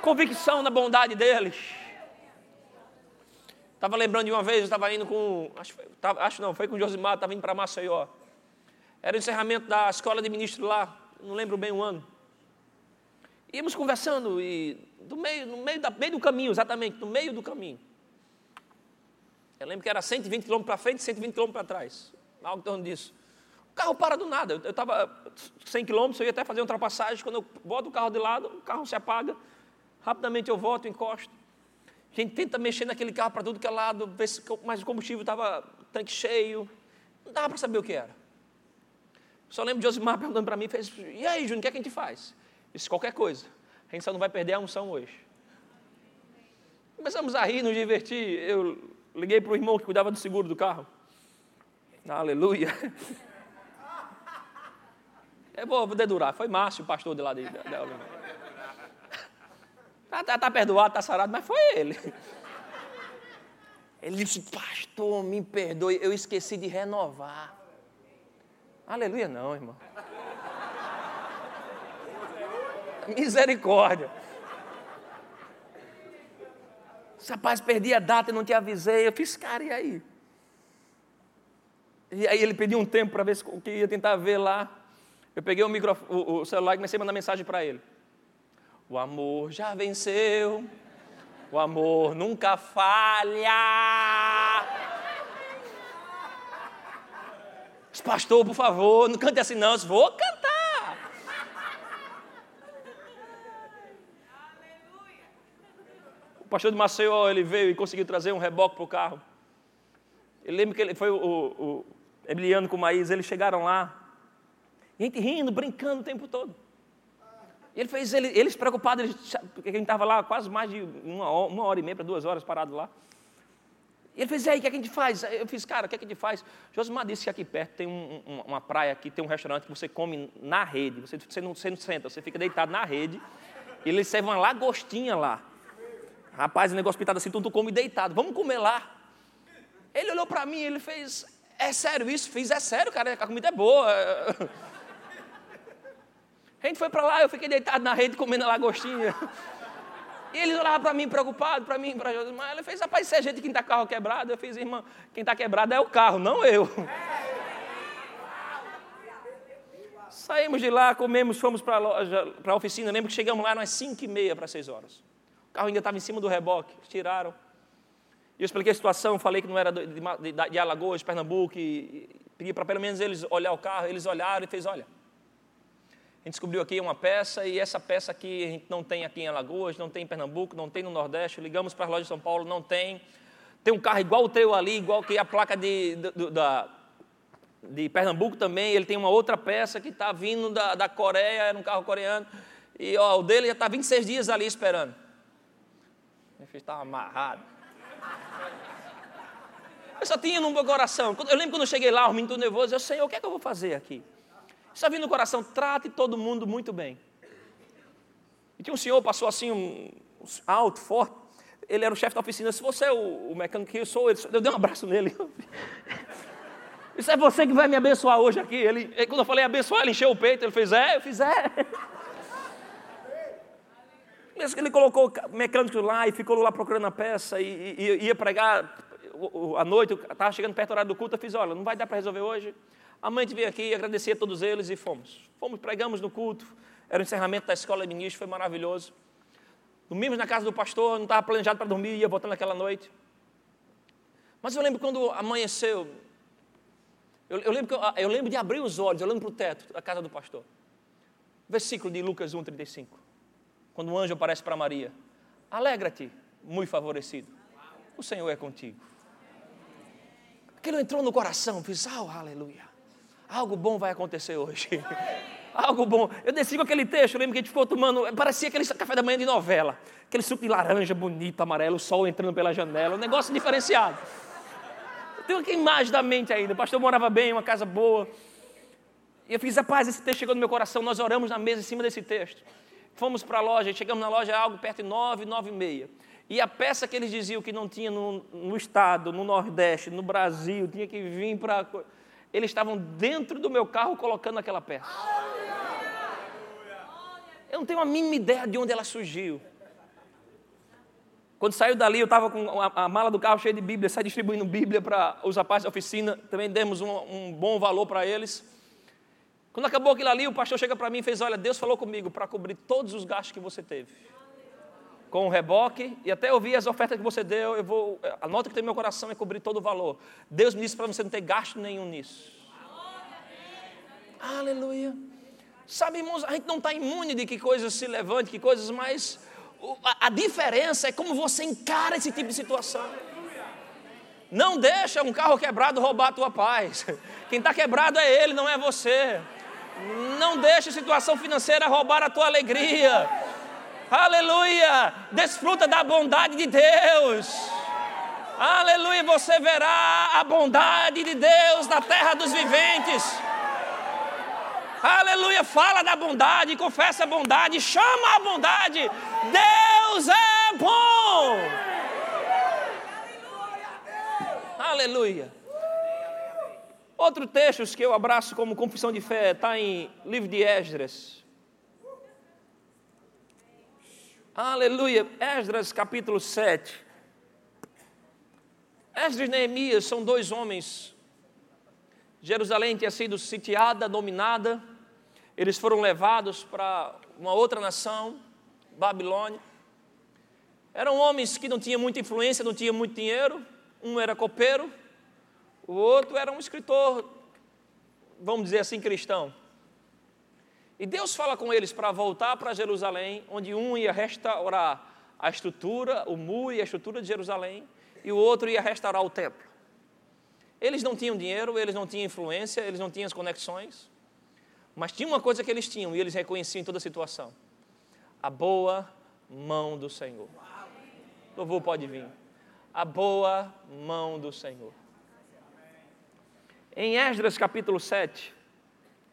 Convicção na bondade deles. Estava lembrando de uma vez, eu estava indo com. Acho, acho não, foi com o Josimar, estava indo para Maceió. Era o encerramento da escola de ministro lá, não lembro bem o ano. Íamos conversando e do meio, no meio, da, meio do caminho, exatamente, no meio do caminho. Eu lembro que era 120 km para frente e 120 km para trás. Algo em torno disso. O carro para do nada. Eu estava 100 km, eu ia até fazer uma ultrapassagem. Quando eu boto o carro de lado, o carro se apaga. Rapidamente eu volto, encosto. A gente tenta mexer naquele carro para tudo que é lado, ver se, mas o combustível estava tanque cheio. Não dava para saber o que era. Só lembro de Josimar perguntando para mim, fez, e aí, Júnior, o que, é que a gente faz? Disse, qualquer coisa. A gente só não vai perder a unção hoje. Começamos a rir, nos divertir. Eu liguei para o irmão que cuidava do seguro do carro. Aleluia. É vou, vou dedurar. Foi Márcio, o pastor de lá de, de, de Está tá, tá perdoado, está sarado, mas foi ele. Ele disse, pastor, me perdoe, eu esqueci de renovar. Aleluia, não, irmão. Misericórdia. Rapaz, perdi a data e não te avisei. Eu fiz, cara, e aí? E aí ele pediu um tempo para ver o que ia tentar ver lá. Eu peguei o, micro, o, o celular e comecei a mandar mensagem para ele. O amor já venceu, o amor nunca falha. Pastor, por favor, não cante assim não, vou cantar. O pastor de Maceió, ele veio e conseguiu trazer um reboque para o carro. Eu lembro que ele foi o, o Emiliano com o Maísa, eles chegaram lá, gente rindo, brincando o tempo todo. E ele fez, ele, eles preocupados, eles, porque a gente estava lá quase mais de uma, uma hora e meia para duas horas parado lá. E ele fez, e aí, o que, é que a gente faz? Eu fiz, cara, o que, é que a gente faz? Josimar disse que aqui perto tem um, um, uma praia, aqui tem um restaurante que você come na rede. Você, você, não, você não senta, você fica deitado na rede. E ele serve uma lagostinha lá. Rapaz, o negócio pintado assim, tu, come deitado. Vamos comer lá. Ele olhou para mim, ele fez, é sério isso? Fiz, é sério, cara, a comida é boa. A gente foi para lá, eu fiquei deitado na rede comendo a lagostinha. E eles olhavam para mim preocupado, para mim, para Josimar. Ele fez, rapaz, isso é gente que está carro quebrado. Eu fiz, irmã, quem está quebrado é o carro, não eu. Saímos de lá, comemos, fomos para a oficina. Lembro que chegamos lá umas 5 e meia para 6 horas. Carro ainda estava em cima do reboque, tiraram. E eu expliquei a situação, falei que não era de, de, de Alagoas, de Pernambuco, e, e pedi para pelo menos eles olhar o carro. Eles olharam e fez, olha, a gente descobriu aqui uma peça e essa peça aqui a gente não tem aqui em Alagoas, não tem em Pernambuco, não tem no Nordeste. Ligamos para a loja de São Paulo, não tem. Tem um carro igual o teu ali, igual que a placa de, de, da, de Pernambuco também. Ele tem uma outra peça que está vindo da, da Coreia, era um carro coreano. E ó, o dele já está 26 dias ali esperando. Ele estava amarrado. Eu só tinha no meu coração. Eu lembro quando eu cheguei lá, o menino nervoso, eu sei, o que é que eu vou fazer aqui? Só vindo no coração, trate todo mundo muito bem. E tinha um senhor, passou assim, um, alto, forte. Ele era o chefe da oficina. Se você é o, o mecânico que eu sou, ele, eu dei um abraço nele. Isso é você que vai me abençoar hoje aqui. Ele, quando eu falei abençoar, ele encheu o peito. Ele fez, é, eu fiz, é. Ele colocou o mecânico lá e ficou lá procurando a peça e, e, ia pregar à noite. Estava chegando perto do horário do culto. Eu fiz, olha, não vai dar para resolver hoje. A mãe veio aqui agradecer a todos eles e fomos. Fomos, pregamos no culto. Era o encerramento da escola de ministro, foi maravilhoso. Dormimos na casa do pastor, não estava planejado para dormir, ia voltando naquela noite. Mas eu lembro quando amanheceu, eu, eu, lembro, eu, eu lembro de abrir os olhos, olhando para o teto da casa do pastor. Versículo de Lucas 1,35. Quando o anjo aparece para Maria: Alegra-te, muito favorecido. O Senhor é contigo. Aquilo entrou no coração, fiz, oh, aleluia algo bom vai acontecer hoje. Algo bom. Eu desci com aquele texto, lembro que a gente ficou tomando, parecia aquele café da manhã de novela. Aquele suco de laranja bonito, amarelo, o sol entrando pela janela, um negócio diferenciado. Eu tenho aquela imagem da mente ainda. O pastor morava bem, uma casa boa. E eu fiz, rapaz, esse texto chegou no meu coração. Nós oramos na mesa em cima desse texto. Fomos para a loja, chegamos na loja algo perto de nove, nove e meia. E a peça que eles diziam que não tinha no, no estado, no Nordeste, no Brasil, tinha que vir para. Eles estavam dentro do meu carro colocando aquela peça. Eu não tenho a mínima ideia de onde ela surgiu. Quando saiu dali, eu estava com a, a, mala do carro cheia de Bíblia, sai distribuindo Bíblia para os rapazes da oficina, também demos um, um bom valor para eles. Quando acabou aquilo ali, o pastor chega para mim e fez: Olha, Deus falou comigo para cobrir todos os gastos que você teve. Com o reboque, e até eu vi as ofertas que você deu, eu vou. A nota que tem no meu coração é cobrir todo o valor. Deus me disse para você não ter gasto nenhum nisso. Aleluia. Sabe, irmãos, a gente não está imune de que coisas se levantem, que coisas mais. A, diferença é como você encara esse tipo de situação. Não deixa um carro quebrado roubar a tua paz. Quem está quebrado é ele, não é você. Não deixe a situação financeira roubar a tua alegria. Aleluia! Desfruta da bondade de Deus. Aleluia! Você verá a bondade de Deus na terra dos viventes. Aleluia! Fala da bondade, confessa a bondade, chama a bondade. Deus é bom. Aleluia! Outro texto que eu abraço como confissão de fé está em livro de Esdras. Aleluia. Esdras capítulo 7. Esdras e Neemias são dois homens. Jerusalém tinha sido sitiada, dominada. Eles foram levados para uma outra nação, Babilônia. Eram homens que não tinham muita influência, não tinham muito dinheiro. Um era copeiro, o outro era um escritor, vamos dizer assim, cristão. E Deus fala com eles para voltar para Jerusalém, onde um ia restaurar a estrutura, o muro e a estrutura de Jerusalém, e o outro ia restaurar o templo. Eles não tinham dinheiro, eles não tinham influência, eles não tinham as conexões, mas tinha uma coisa que eles tinham e eles reconheciam em toda a situação: a boa mão do Senhor. Louvor pode vir. A boa mão do Senhor. Em Esdras capítulo 7,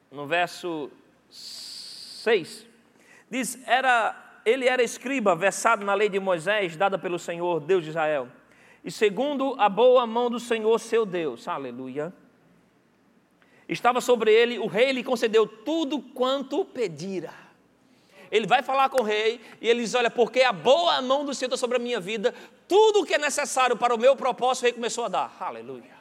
no verso 6, diz: era, ele era escriba, versado na lei de Moisés, dada pelo Senhor, Deus de Israel, e segundo a boa mão do Senhor, seu Deus, aleluia, estava sobre ele, o rei lhe concedeu tudo quanto pedira. Ele vai falar com o rei e ele diz: Olha, porque a boa mão do Senhor está sobre a minha vida, tudo o que é necessário para o meu propósito, o rei começou a dar. Aleluia.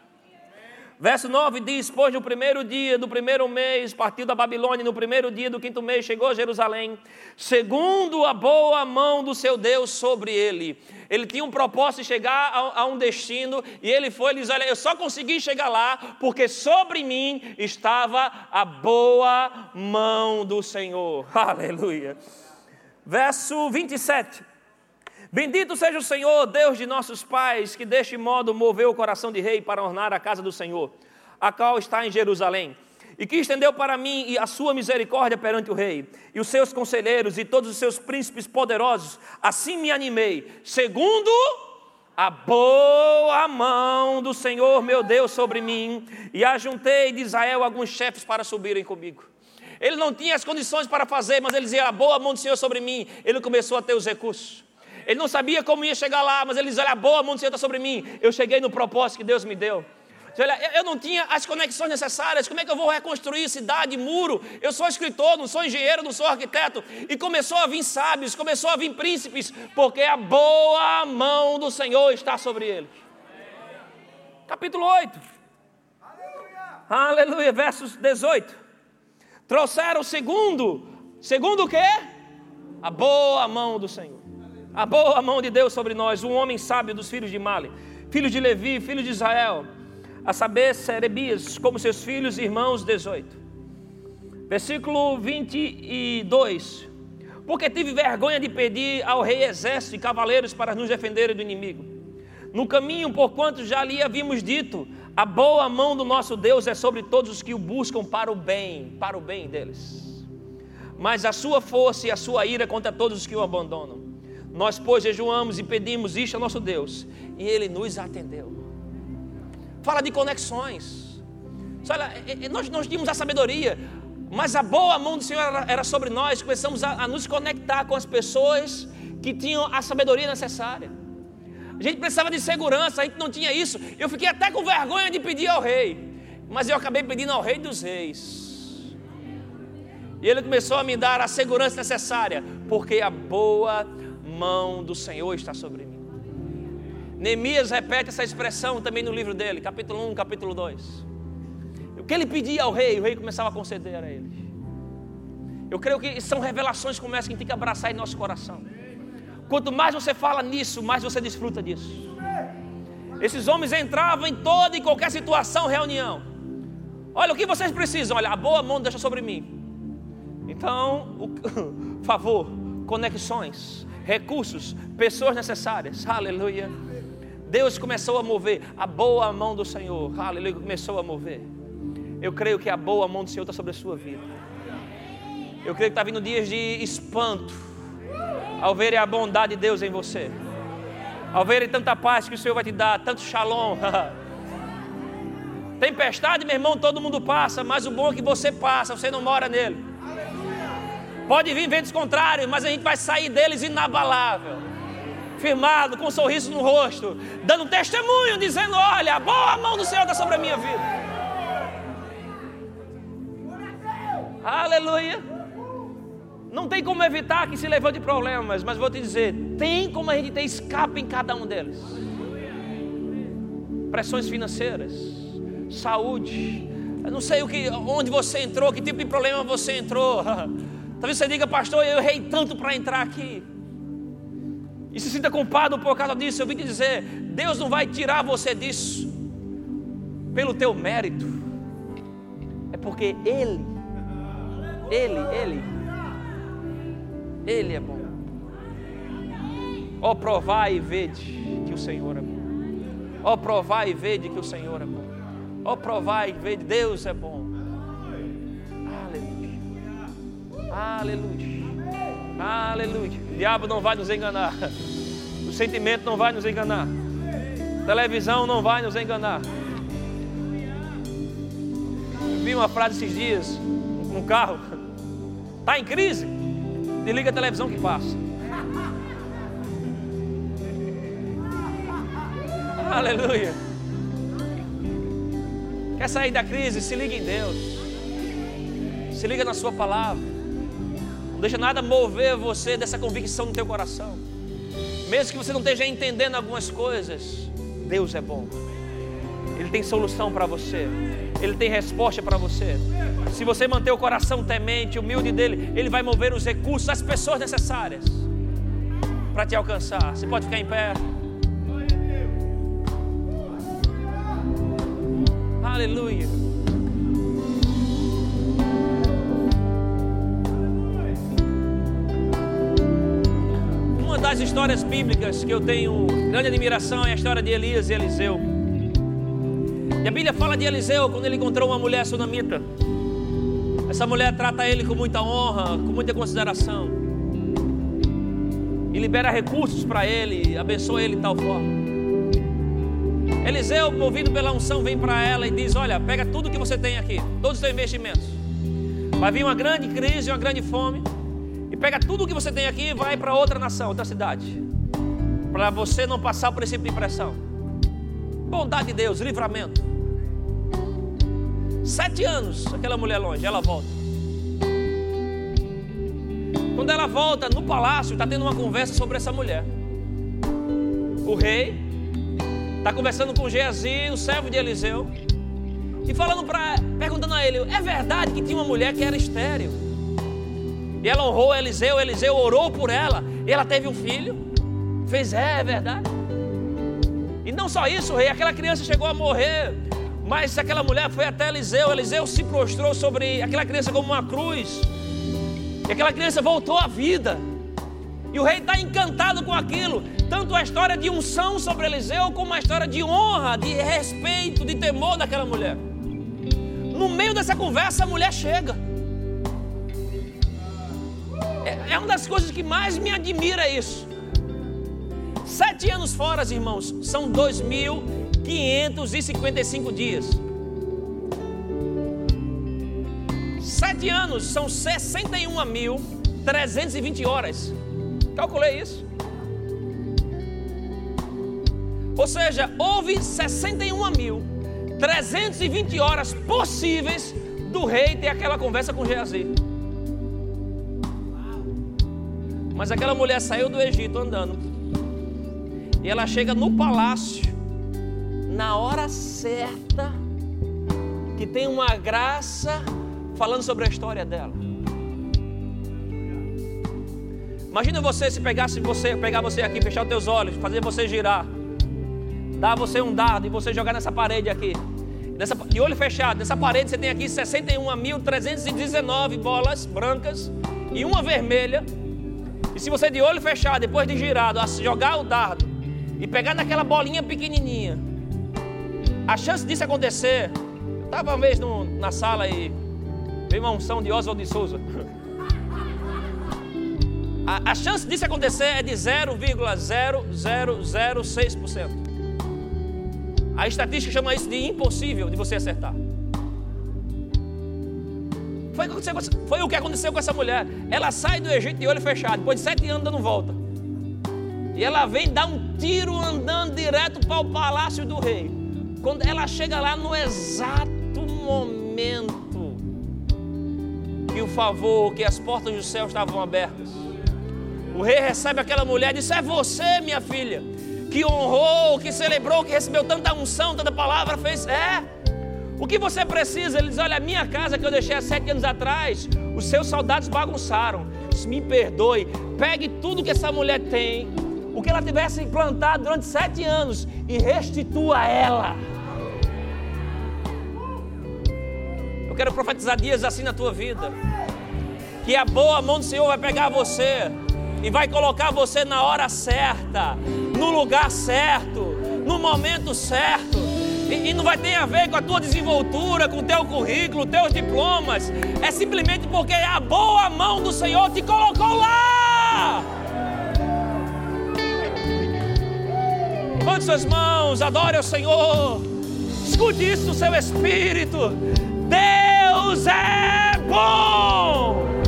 Verso 9 diz: Pois no primeiro dia do primeiro mês partiu da Babilônia, no primeiro dia do quinto mês chegou a Jerusalém, segundo a boa mão do seu Deus sobre ele. Ele tinha um propósito de chegar a, a um destino e ele foi e disse: Olha, eu só consegui chegar lá porque sobre mim estava a boa mão do Senhor. Aleluia. Verso 27. Bendito seja o Senhor, Deus de nossos pais, que deste modo moveu o coração de rei para ornar a casa do Senhor, a qual está em Jerusalém, e que estendeu para mim a sua misericórdia perante o rei, e os seus conselheiros e todos os seus príncipes poderosos. Assim me animei, segundo a boa mão do Senhor meu Deus sobre mim, e ajuntei de Israel alguns chefes para subirem comigo. Ele não tinha as condições para fazer, mas ele dizia: A boa mão do Senhor sobre mim. Ele começou a ter os recursos. Ele não sabia como ia chegar lá, mas ele diz: Olha, a boa mão do Senhor está sobre mim. Eu cheguei no propósito que Deus me deu. Olha, eu não tinha as conexões necessárias. Como é que eu vou reconstruir cidade, muro? Eu sou escritor, não sou engenheiro, não sou arquiteto. E começou a vir sábios, começou a vir príncipes, porque a boa mão do Senhor está sobre eles. Capítulo 8. Aleluia, Aleluia versos 18. Trouxeram o segundo, segundo o quê? A boa mão do Senhor a boa mão de Deus sobre nós, um homem sábio dos filhos de Mali, filho de Levi, filho de Israel, a saber, Serebias, como seus filhos e irmãos, 18. Versículo 22. Porque tive vergonha de pedir ao rei exército e cavaleiros para nos defenderem do inimigo. No caminho, porquanto já lhe havíamos dito, a boa mão do nosso Deus é sobre todos os que o buscam para o bem, para o bem deles. mas a sua força e a sua ira contra todos os que o abandonam. Nós, pois, jejuamos e pedimos isto ao nosso Deus, e ele nos atendeu. Fala de conexões. Olha, nós, nós tínhamos a sabedoria, mas a boa mão do Senhor era sobre nós. Começamos a, a nos conectar com as pessoas que tinham a sabedoria necessária. A gente precisava de segurança, a gente não tinha isso. Eu fiquei até com vergonha de pedir ao rei, mas eu acabei pedindo ao rei dos reis. E ele começou a me dar a segurança necessária, porque a boa mão do Senhor está sobre mim. Neemias repete essa expressão também no livro dele, capítulo 1, capítulo 2. O que ele pedia ao rei, o rei começava a conceder a ele. Eu creio que são revelações que começam a ter que abraçar em nosso coração. Quanto mais você fala nisso, mais você desfruta disso. Esses homens entravam em toda e qualquer situação, reunião. Olha o que vocês precisam. Olha, a boa mão deixa sobre mim. Então, o, favor, conexões, recursos, pessoas necessárias. Aleluia. Deus começou a mover a boa mão do Senhor. Aleluia. Começou a mover. Eu creio que a boa mão do Senhor está sobre a sua vida. Eu creio que está vindo dias de espanto ao verem a bondade de Deus em você, ao verem tanta paz que o Senhor vai te dar, tanto shalom. Tempestade, meu irmão, todo mundo passa, mas o bom é que você passa, você não mora nele. Pode vir ventos contrários, mas a gente vai sair deles inabalável, firmado, com um sorriso no rosto, dando testemunho, dizendo: Olha, a boa mão do Senhor está sobre a minha vida. Aleluia. Não tem como evitar que se levante problemas, mas vou te dizer, tem como a gente ter escape em cada um deles. Pressões financeiras, saúde. Eu não sei o que, onde você entrou, que tipo de problema você entrou. Talvez você diga, pastor, eu errei tanto para entrar aqui. E se sinta culpado por causa disso. Eu vim te dizer, Deus não vai tirar você disso pelo teu mérito. É porque Ele, Ele, Ele ele é bom. Ó, oh, provai e vede que o Senhor é bom. Ó, oh, provai e vede que o Senhor é bom. Ó, oh, provai e vede, Deus é bom. Aleluia. Aleluia. O diabo não vai nos enganar. O sentimento não vai nos enganar. A televisão não vai nos enganar. Eu vi uma frase esses dias, num carro. Está em crise? Desliga a televisão que passa. Aleluia. Quer sair da crise? Se liga em Deus. Se liga na Sua palavra. Não deixa nada mover você dessa convicção no teu coração. Mesmo que você não esteja entendendo algumas coisas, Deus é bom. Ele tem solução para você. Ele tem resposta para você. Se você manter o coração temente, humilde dele, ele vai mover os recursos, as pessoas necessárias para te alcançar. Você pode ficar em pé. Aleluia. Das histórias bíblicas que eu tenho grande admiração é a história de Elias e Eliseu. E a Bíblia fala de Eliseu quando ele encontrou uma mulher sunamita. Essa mulher trata ele com muita honra, com muita consideração. E libera recursos para ele, abençoa ele de tal forma. Eliseu, movido pela unção, vem para ela e diz: Olha, pega tudo que você tem aqui, todos os seus investimentos. Vai vir uma grande crise, uma grande fome. Pega tudo que você tem aqui e vai para outra nação, outra cidade. Para você não passar esse tipo de pressão. Bondade de Deus, livramento. Sete anos, aquela mulher longe, ela volta. Quando ela volta no palácio, está tendo uma conversa sobre essa mulher. O rei está conversando com Geazi, o servo de Eliseu, e falando para, perguntando a ele: é verdade que tinha uma mulher que era estéril? E ela honrou Eliseu, Eliseu orou por ela, e ela teve um filho. Fez, é, é verdade. E não só isso, rei, aquela criança chegou a morrer mas aquela mulher foi até Eliseu, Eliseu se prostrou sobre aquela criança como uma cruz. E aquela criança voltou à vida. E o rei está encantado com aquilo. Tanto a história de unção sobre Eliseu, como a história de honra, de respeito, de temor daquela mulher. No meio dessa conversa, a mulher chega. É uma das coisas que mais me admira isso. Sete anos fora, irmãos, são 2.555 dias. Sete anos são 61.320 horas. Calculei isso. Ou seja, houve 61.320 horas possíveis do rei ter aquela conversa com Geazi. Mas aquela mulher saiu do Egito andando. E ela chega no palácio na hora certa, que tem uma graça falando sobre a história dela. Imagina você se pegasse você, pegar você aqui, fechar os teus olhos, fazer você girar, dar você um dado e você jogar nessa parede aqui. Nessa, de olho fechado, nessa parede você tem aqui 61.319 bolas brancas e uma vermelha e se você de olho fechado, depois de girado, jogar o dardo e pegar naquela bolinha pequenininha, a chance disso acontecer, eu estava uma vez no, na sala e veio uma unção de Oswald de Souza. A, a chance disso acontecer é de 0,0006%. A estatística chama isso de impossível de você acertar. Foi, foi o que aconteceu com essa mulher. Ela sai do Egito de olho fechado, depois de sete anos dando volta. E ela vem dar um tiro andando direto para o palácio do rei. Quando ela chega lá no exato momento que o favor, que as portas do céu estavam abertas. O rei recebe aquela mulher e diz: É você, minha filha, que honrou, que celebrou, que recebeu tanta unção, tanta palavra, fez. É. O que você precisa? Ele diz: Olha, a minha casa que eu deixei há sete anos atrás, os seus soldados bagunçaram. Me perdoe, pegue tudo que essa mulher tem, o que ela tivesse implantado durante sete anos e restitua ela. Eu quero profetizar dias assim na tua vida. Que a boa mão do Senhor vai pegar você e vai colocar você na hora certa, no lugar certo, no momento certo. E, e, não vai ter a ver com a tua desenvoltura, com o teu currículo, teus diplomas. É simplesmente porque a boa mão do Senhor te colocou lá. Levante suas mãos, adore ao Senhor. Escute isso no seu espírito. Deus é bom.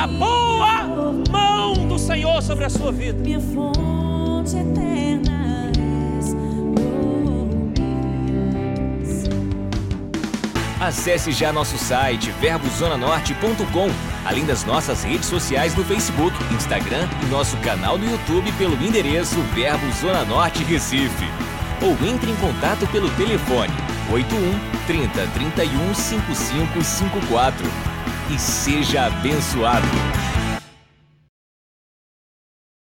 A boa mão do Senhor sobre a sua vida. Minha fonte eterna. Acesse já nosso site verbozonanorte.com, além das nossas redes sociais no Facebook, Instagram e nosso canal no YouTube pelo endereço Verbo Zona Norte Recife. Ou entre em contato pelo telefone 81 30 31 5554 e seja abençoado.